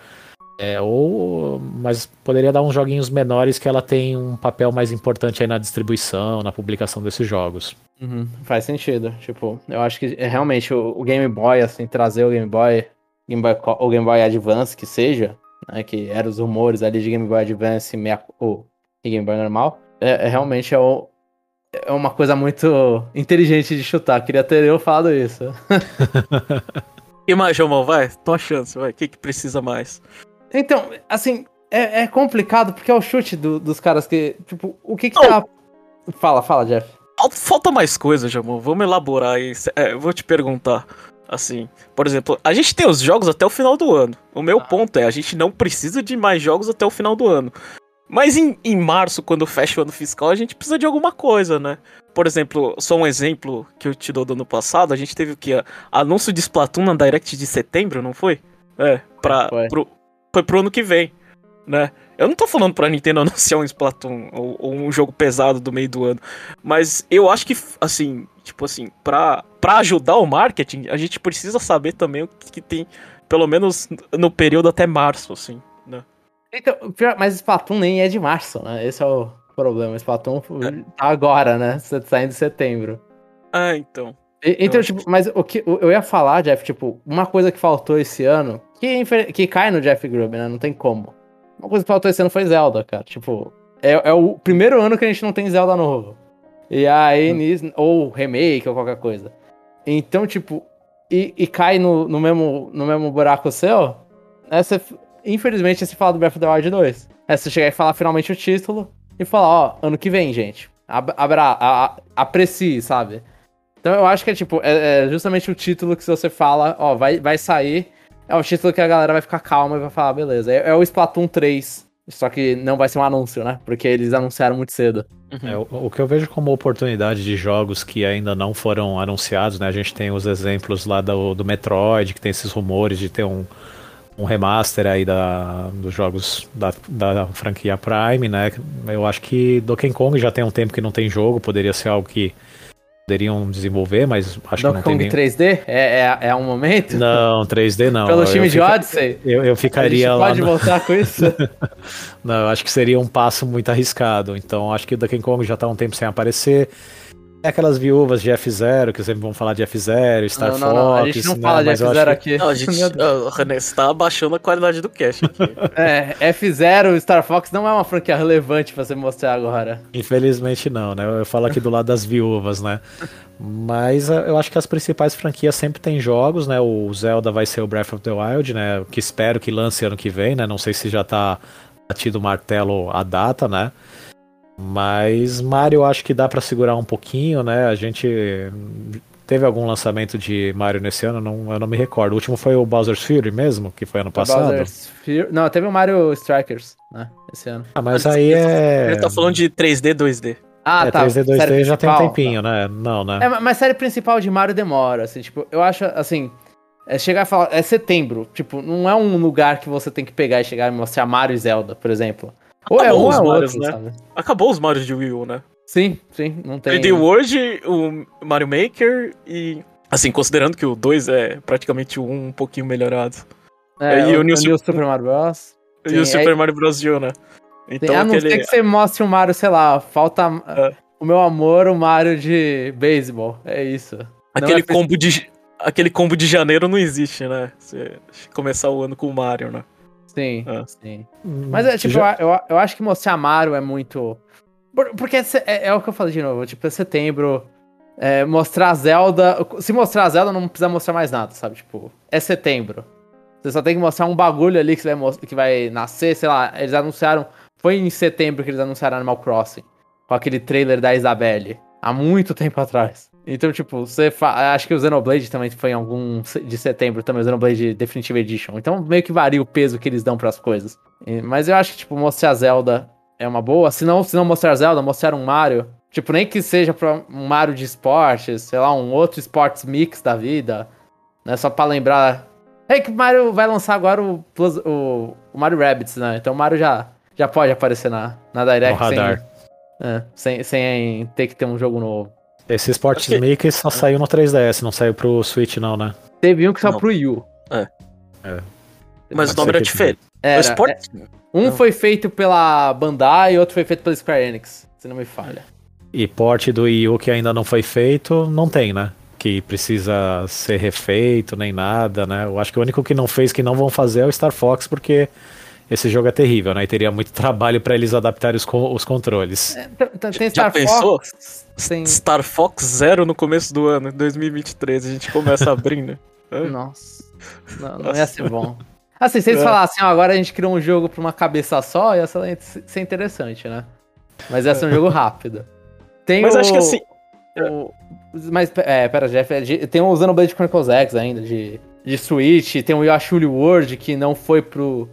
É, ou, mas poderia dar uns joguinhos menores que ela tem um papel mais importante aí na distribuição, na publicação desses jogos. Uhum, faz sentido. Tipo, eu acho que é, realmente o, Game Boy, assim, trazer o Game Boy, Game Boy o Game Boy Advance que seja, né, que eram os rumores ali de Game Boy Advance meia, e Game Boy normal, é, é realmente é o, é uma coisa muito inteligente de chutar. Queria ter eu falado isso. e mais, João, vai? Tua chance, vai. O que, que precisa mais? Então, assim, é, é complicado porque é o chute do, dos caras que. Tipo, o que que tá. Fala, fala, Jeff. Falta mais coisa, Jamon. Vamos elaborar aí. É, vou te perguntar. Assim, por exemplo, a gente tem os jogos até o final do ano. O meu ah. ponto é, a gente não precisa de mais jogos até o final do ano. Mas em, em março, quando fecha o ano fiscal, a gente precisa de alguma coisa, né? Por exemplo, só um exemplo que eu te dou do ano passado, a gente teve o que? Anúncio de Splatoon na Direct de setembro, não foi? É, pra, foi. Pro, foi pro ano que vem, né? Eu não tô falando pra Nintendo anunciar um Splatoon ou, ou, um jogo pesado do meio do ano, mas eu acho que, assim, tipo assim, pra, pra ajudar o marketing, a gente precisa saber também o que, que tem, pelo menos no período até março, assim. Então, mas Splatoon nem é de março, né? Esse é o problema. Splatoon tá agora, né? Você tá saindo em setembro. Ah, então. E, então, tipo, mas o que eu ia falar, Jeff, tipo, uma coisa que faltou esse ano, que, que cai no Jeff Grubb, né? Não tem como. Uma coisa que faltou esse ano foi Zelda, cara. Tipo, é, é o primeiro ano que a gente não tem Zelda novo. E aí, hum. ou remake, ou qualquer coisa. Então, tipo, e, e cai no, no, mesmo, no mesmo buraco seu, né, você, infelizmente, se falar do Breath of the Wild 2. É você chegar e falar finalmente o título e falar, ó, ano que vem, gente. Abra, a, aprecie, sabe? Então eu acho que é tipo, é, é, justamente o título que se você fala, ó, vai, vai sair, é o título que a galera vai ficar calma e vai falar, beleza. É, é o Splatoon 3. Só que não vai ser um anúncio, né? Porque eles anunciaram muito cedo. Uhum. É, o, o, que eu vejo como oportunidade de jogos que ainda não foram anunciados, né? A gente tem os exemplos lá do, do Metroid, que tem esses rumores de ter um, um remaster aí da, dos jogos da, da franquia Prime, né? Eu acho que Donkey Kong já tem um tempo que não tem jogo, poderia ser algo que poderiam desenvolver, mas acho Donkey que não Kong tem nem... 3D? É, é, é um momento? Não, 3D não. Pelo eu time de Odyssey? Eu, eu ficaria lá. Pode no... voltar com isso? não, eu acho que seria um passo muito arriscado. Então acho que o Donkey Kong já está um tempo sem aparecer. É aquelas viúvas de F0, que sempre vão falar de F0, Star não, Fox. Não, a gente não né? fala de F0 aqui. Não, a gente, René, você tá abaixando a qualidade do cast aqui. é, F0, Star Fox não é uma franquia relevante pra você mostrar agora. Infelizmente não, né? Eu falo aqui do lado das viúvas, né? Mas eh, eu acho que as principais franquias sempre têm jogos, né? O Zelda vai ser o Breath of the Wild, né? Que espero que lance ano que vem, né? Não sei se já tá batido o martelo a data, né? Mas Mario acho que dá para segurar um pouquinho, né? A gente teve algum lançamento de Mario nesse ano, não, eu não me recordo. O último foi o Bowser's Fury mesmo, que foi ano passado. Fury... Não, teve o Mario Strikers, né? Esse ano. Ah, mas aí é. Ele tá falando de 3D, 2D. Ah, é, tá. 3D, 2D série já tem um tempinho, tá. né? Não, né? É, mas série principal de Mario demora, assim, tipo, eu acho, assim, é chegar e falar, é setembro, tipo, não é um lugar que você tem que pegar e chegar e mostrar Mario e Zelda, por exemplo. Ou é um ou é outro, né? Sabe? Acabou os Marios de Wii U, né? Sim, sim, não tem. The World, o Mario Maker e. Assim, considerando que o 2 é praticamente o 1 um pouquinho melhorado. É, e o, o, New, New Super Mario Bros. E o Super é... Mario Bros. U, né? Então, tem, a não aquele... ser que você mostre o Mario, sei lá, falta é. o meu amor, o Mario de beisebol. É isso. Aquele é combo de. Aquele combo de janeiro não existe, né? Você começar o ano com o Mario, né? Sim, é. sim. Hum, Mas é, tipo, já... eu, eu acho que mostrar Mario é muito. Porque é, é, é, o que eu falei de novo, tipo, é setembro. É, mostrar Zelda. Se mostrar Zelda, não precisa mostrar mais nada, sabe? Tipo, é setembro. Você só tem que mostrar um bagulho ali que vai, que vai nascer, sei lá. Eles anunciaram. Foi em setembro que eles anunciaram Animal Crossing. Com aquele trailer da Isabelle. Há muito tempo atrás. Então, tipo, você fa... acho que o Xenoblade também foi em algum de setembro também, o Xenoblade Definitive Edition. Então, meio que varia o peso que eles dão para as coisas. Mas eu acho que, tipo, mostrar Zelda é uma boa. Se não, se não mostrar Zelda, mostrar um Mario. Tipo, nem que seja pra um Mario de esportes, sei lá, um outro esportes mix da vida. Né? Só pra lembrar. É que o Mario vai lançar agora o, Plus, o, o Mario Rabbits, né? Então o Mario já, já pode aparecer na, na Direct no radar. Sem, é, sem, sem ter que ter um jogo novo. Esse Sports que... Mix só saiu no 3DS, não saiu pro Switch, não, né? Teve um que saiu pro Wii U. É. é. Mas o nome era diferente. Era, Sport... é, um não. foi feito pela Bandai e outro foi feito pela Square Enix, se não me falha. E porte do Wii U que ainda não foi feito, não tem, né? Que precisa ser refeito, nem nada, né? Eu acho que o único que não fez, que não vão fazer é o Star Fox, porque esse jogo é terrível, né? E teria muito trabalho para eles adaptarem os, os controles. É, tem Star Já pensou? Tem... Star Fox Zero no começo do ano, 2023, a gente começa abrindo. Nossa, não, não ia ser bom. Assim, se eles é. falassem, ó, agora a gente criou um jogo pra uma cabeça só, ia ser interessante, né? Mas ia ser um jogo rápido. Tem Mas o, acho que assim. O, mas, é, pera, Jeff, é tem o Xenoblade Chronicles X ainda, de, de Switch, tem o Yashuli World, que não foi pro,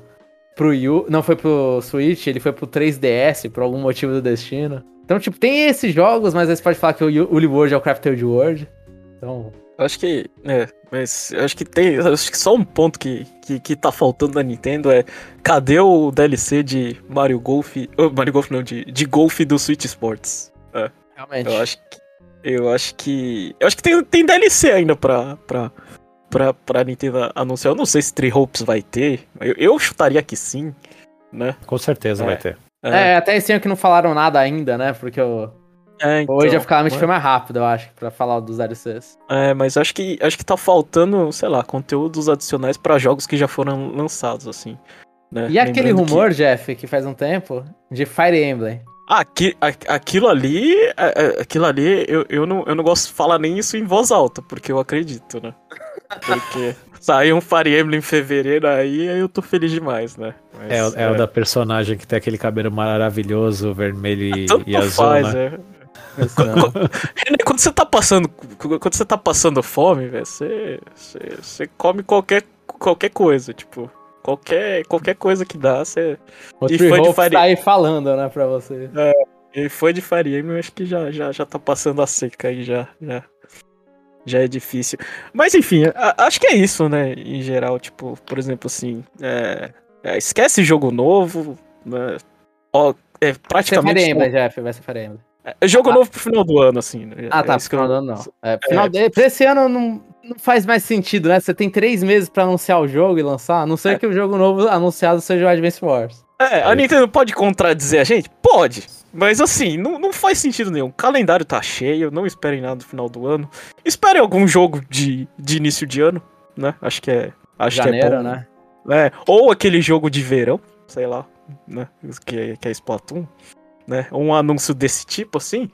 pro Wii não foi pro Switch, ele foi pro 3DS, por algum motivo do destino. Então, tipo, tem esses jogos, mas aí você pode falar que o Uli World é o Crafted World. Então... Acho que, é, mas acho que tem, acho que só um ponto que, que, que tá faltando da Nintendo é cadê o DLC de Mario Golf, oh, Mario Golf não, de, de Golf do Switch Sports? É. Realmente. Eu acho que. Eu acho que. Eu acho que tem, tem DLC ainda pra, pra, pra, pra Nintendo anunciar. Eu não sei se Three Hopes vai ter. Eu, eu chutaria que sim, né? Com certeza é. vai ter. É. é, até esse ano que não falaram nada ainda, né? Porque eu. É, então, Hoje, claramente, foi mais rápido, eu acho, pra falar dos DLCs. É, mas acho que, acho que tá faltando, sei lá, conteúdos adicionais para jogos que já foram lançados, assim. Né? E aquele rumor, que... Jeff, que faz um tempo, de Fire Emblem. Aqui, aquilo ali, é, é, aquilo ali, eu, eu, não, eu não gosto de falar nem isso em voz alta, porque eu acredito, né? Porque saiu um Fire Emblem em fevereiro aí, aí eu tô feliz demais, né? Mas, é, é, é, o da personagem que tem aquele cabelo maravilhoso, vermelho e, e azul, faz, né? É. quando você tá passando, quando você tá passando fome, velho, você, você, você come qualquer, qualquer coisa, tipo, Qualquer, qualquer coisa que dá, você. O e foi de faria... tá aí falando, né, pra você. É, e foi de faria, mas acho que já, já, já tá passando a seca aí, já, já. Já é difícil. Mas enfim, a, acho que é isso, né? Em geral, tipo, por exemplo, assim. É, é, esquece jogo novo. Né, ó, é praticamente. Vai ser Fire Jeff, vai ser Fire É jogo ah. novo pro final do ano, assim. Né? Ah, tá, é pro final do ano não. É, final é. de... Pra esse ano não, não faz mais sentido, né? Você tem três meses para anunciar o jogo e lançar, a não ser é. que o jogo novo anunciado seja o Advance Wars. É, a Nintendo pode contradizer a gente? Pode. Mas assim, não, não faz sentido nenhum. O calendário tá cheio, não esperem nada no final do ano. Esperem algum jogo de, de início de ano, né? Acho que é. Acho Janeiro, que é bom. né? É, ou aquele jogo de verão, sei lá, né? Que, é, que é Splatoon, né? Ou um anúncio desse tipo, assim.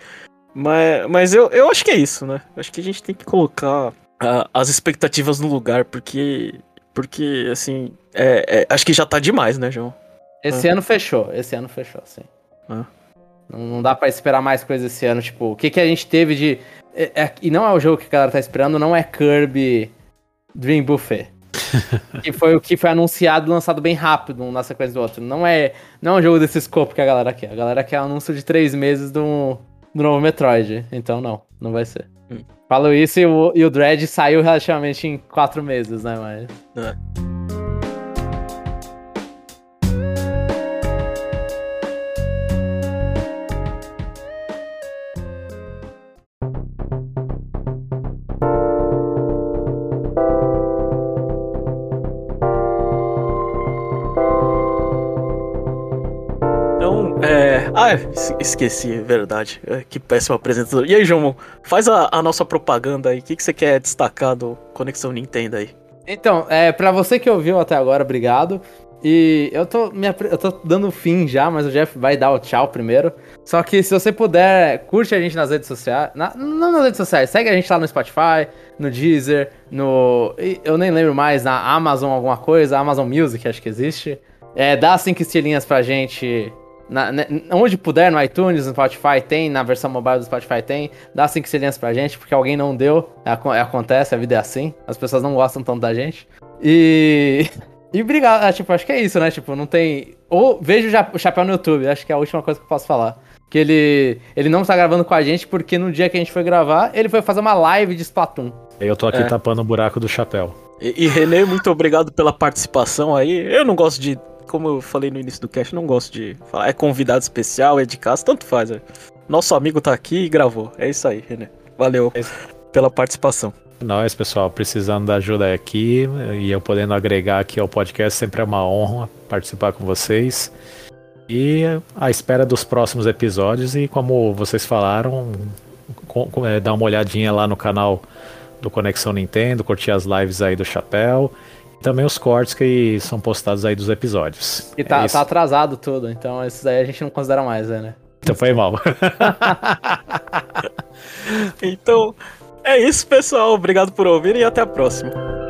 Mas, mas eu, eu acho que é isso, né? Acho que a gente tem que colocar as expectativas no lugar, porque. Porque, assim. É, é, acho que já tá demais, né, João? Esse ah. ano fechou, esse ano fechou, sim. Ah. Não, não, dá para esperar mais coisas esse ano. Tipo, o que, que a gente teve de. É, é, e não é o jogo que a galera tá esperando, não é Kirby Dream Buffet. que foi o que foi anunciado e lançado bem rápido, um na sequência do outro. Não é, não é um jogo desse escopo que a galera quer. A galera quer anúncio de três meses do, do novo Metroid. Então não, não vai ser. Hum. Falo isso e o, e o Dread saiu relativamente em quatro meses, né? Mas... É. esqueci, verdade. É, que péssimo apresentador. E aí, João, faz a, a nossa propaganda aí. O que, que você quer destacar do Conexão Nintendo aí? Então, é, para você que ouviu até agora, obrigado. E eu tô, me, eu tô dando fim já, mas o Jeff vai dar o tchau primeiro. Só que se você puder, curte a gente nas redes sociais. Na, não nas redes sociais, segue a gente lá no Spotify, no Deezer, no. Eu nem lembro mais, na Amazon alguma coisa, Amazon Music, acho que existe. É, dá cinco estrelinhas pra gente na, na, onde puder, no iTunes, no Spotify tem, na versão mobile do Spotify tem. Dá cinco estrelinhas pra gente, porque alguém não deu. É, acontece, a vida é assim. As pessoas não gostam tanto da gente. E. E obrigado, é, tipo, acho que é isso, né? Tipo, não tem. Ou vejo o chapéu no YouTube, acho que é a última coisa que eu posso falar. Que ele, ele não está gravando com a gente porque no dia que a gente foi gravar, ele foi fazer uma live de Splatoon. Eu tô aqui é. tapando o buraco do chapéu. E, e Renê, muito obrigado pela participação aí. Eu não gosto de, como eu falei no início do cast, não gosto de falar. É convidado especial, é de casa, tanto faz. É. Nosso amigo tá aqui e gravou. É isso aí, Renê. Valeu é pela participação. Nós, pessoal, precisando da ajuda aqui e eu podendo agregar aqui ao podcast, sempre é uma honra participar com vocês. E à espera dos próximos episódios e como vocês falaram, é, dar uma olhadinha lá no canal do Conexão Nintendo, curtir as lives aí do Chapéu. E também os cortes que são postados aí dos episódios. E tá, é tá atrasado tudo, então esses aí a gente não considera mais, né? Então foi mal. então, é isso, pessoal. Obrigado por ouvir e até a próxima.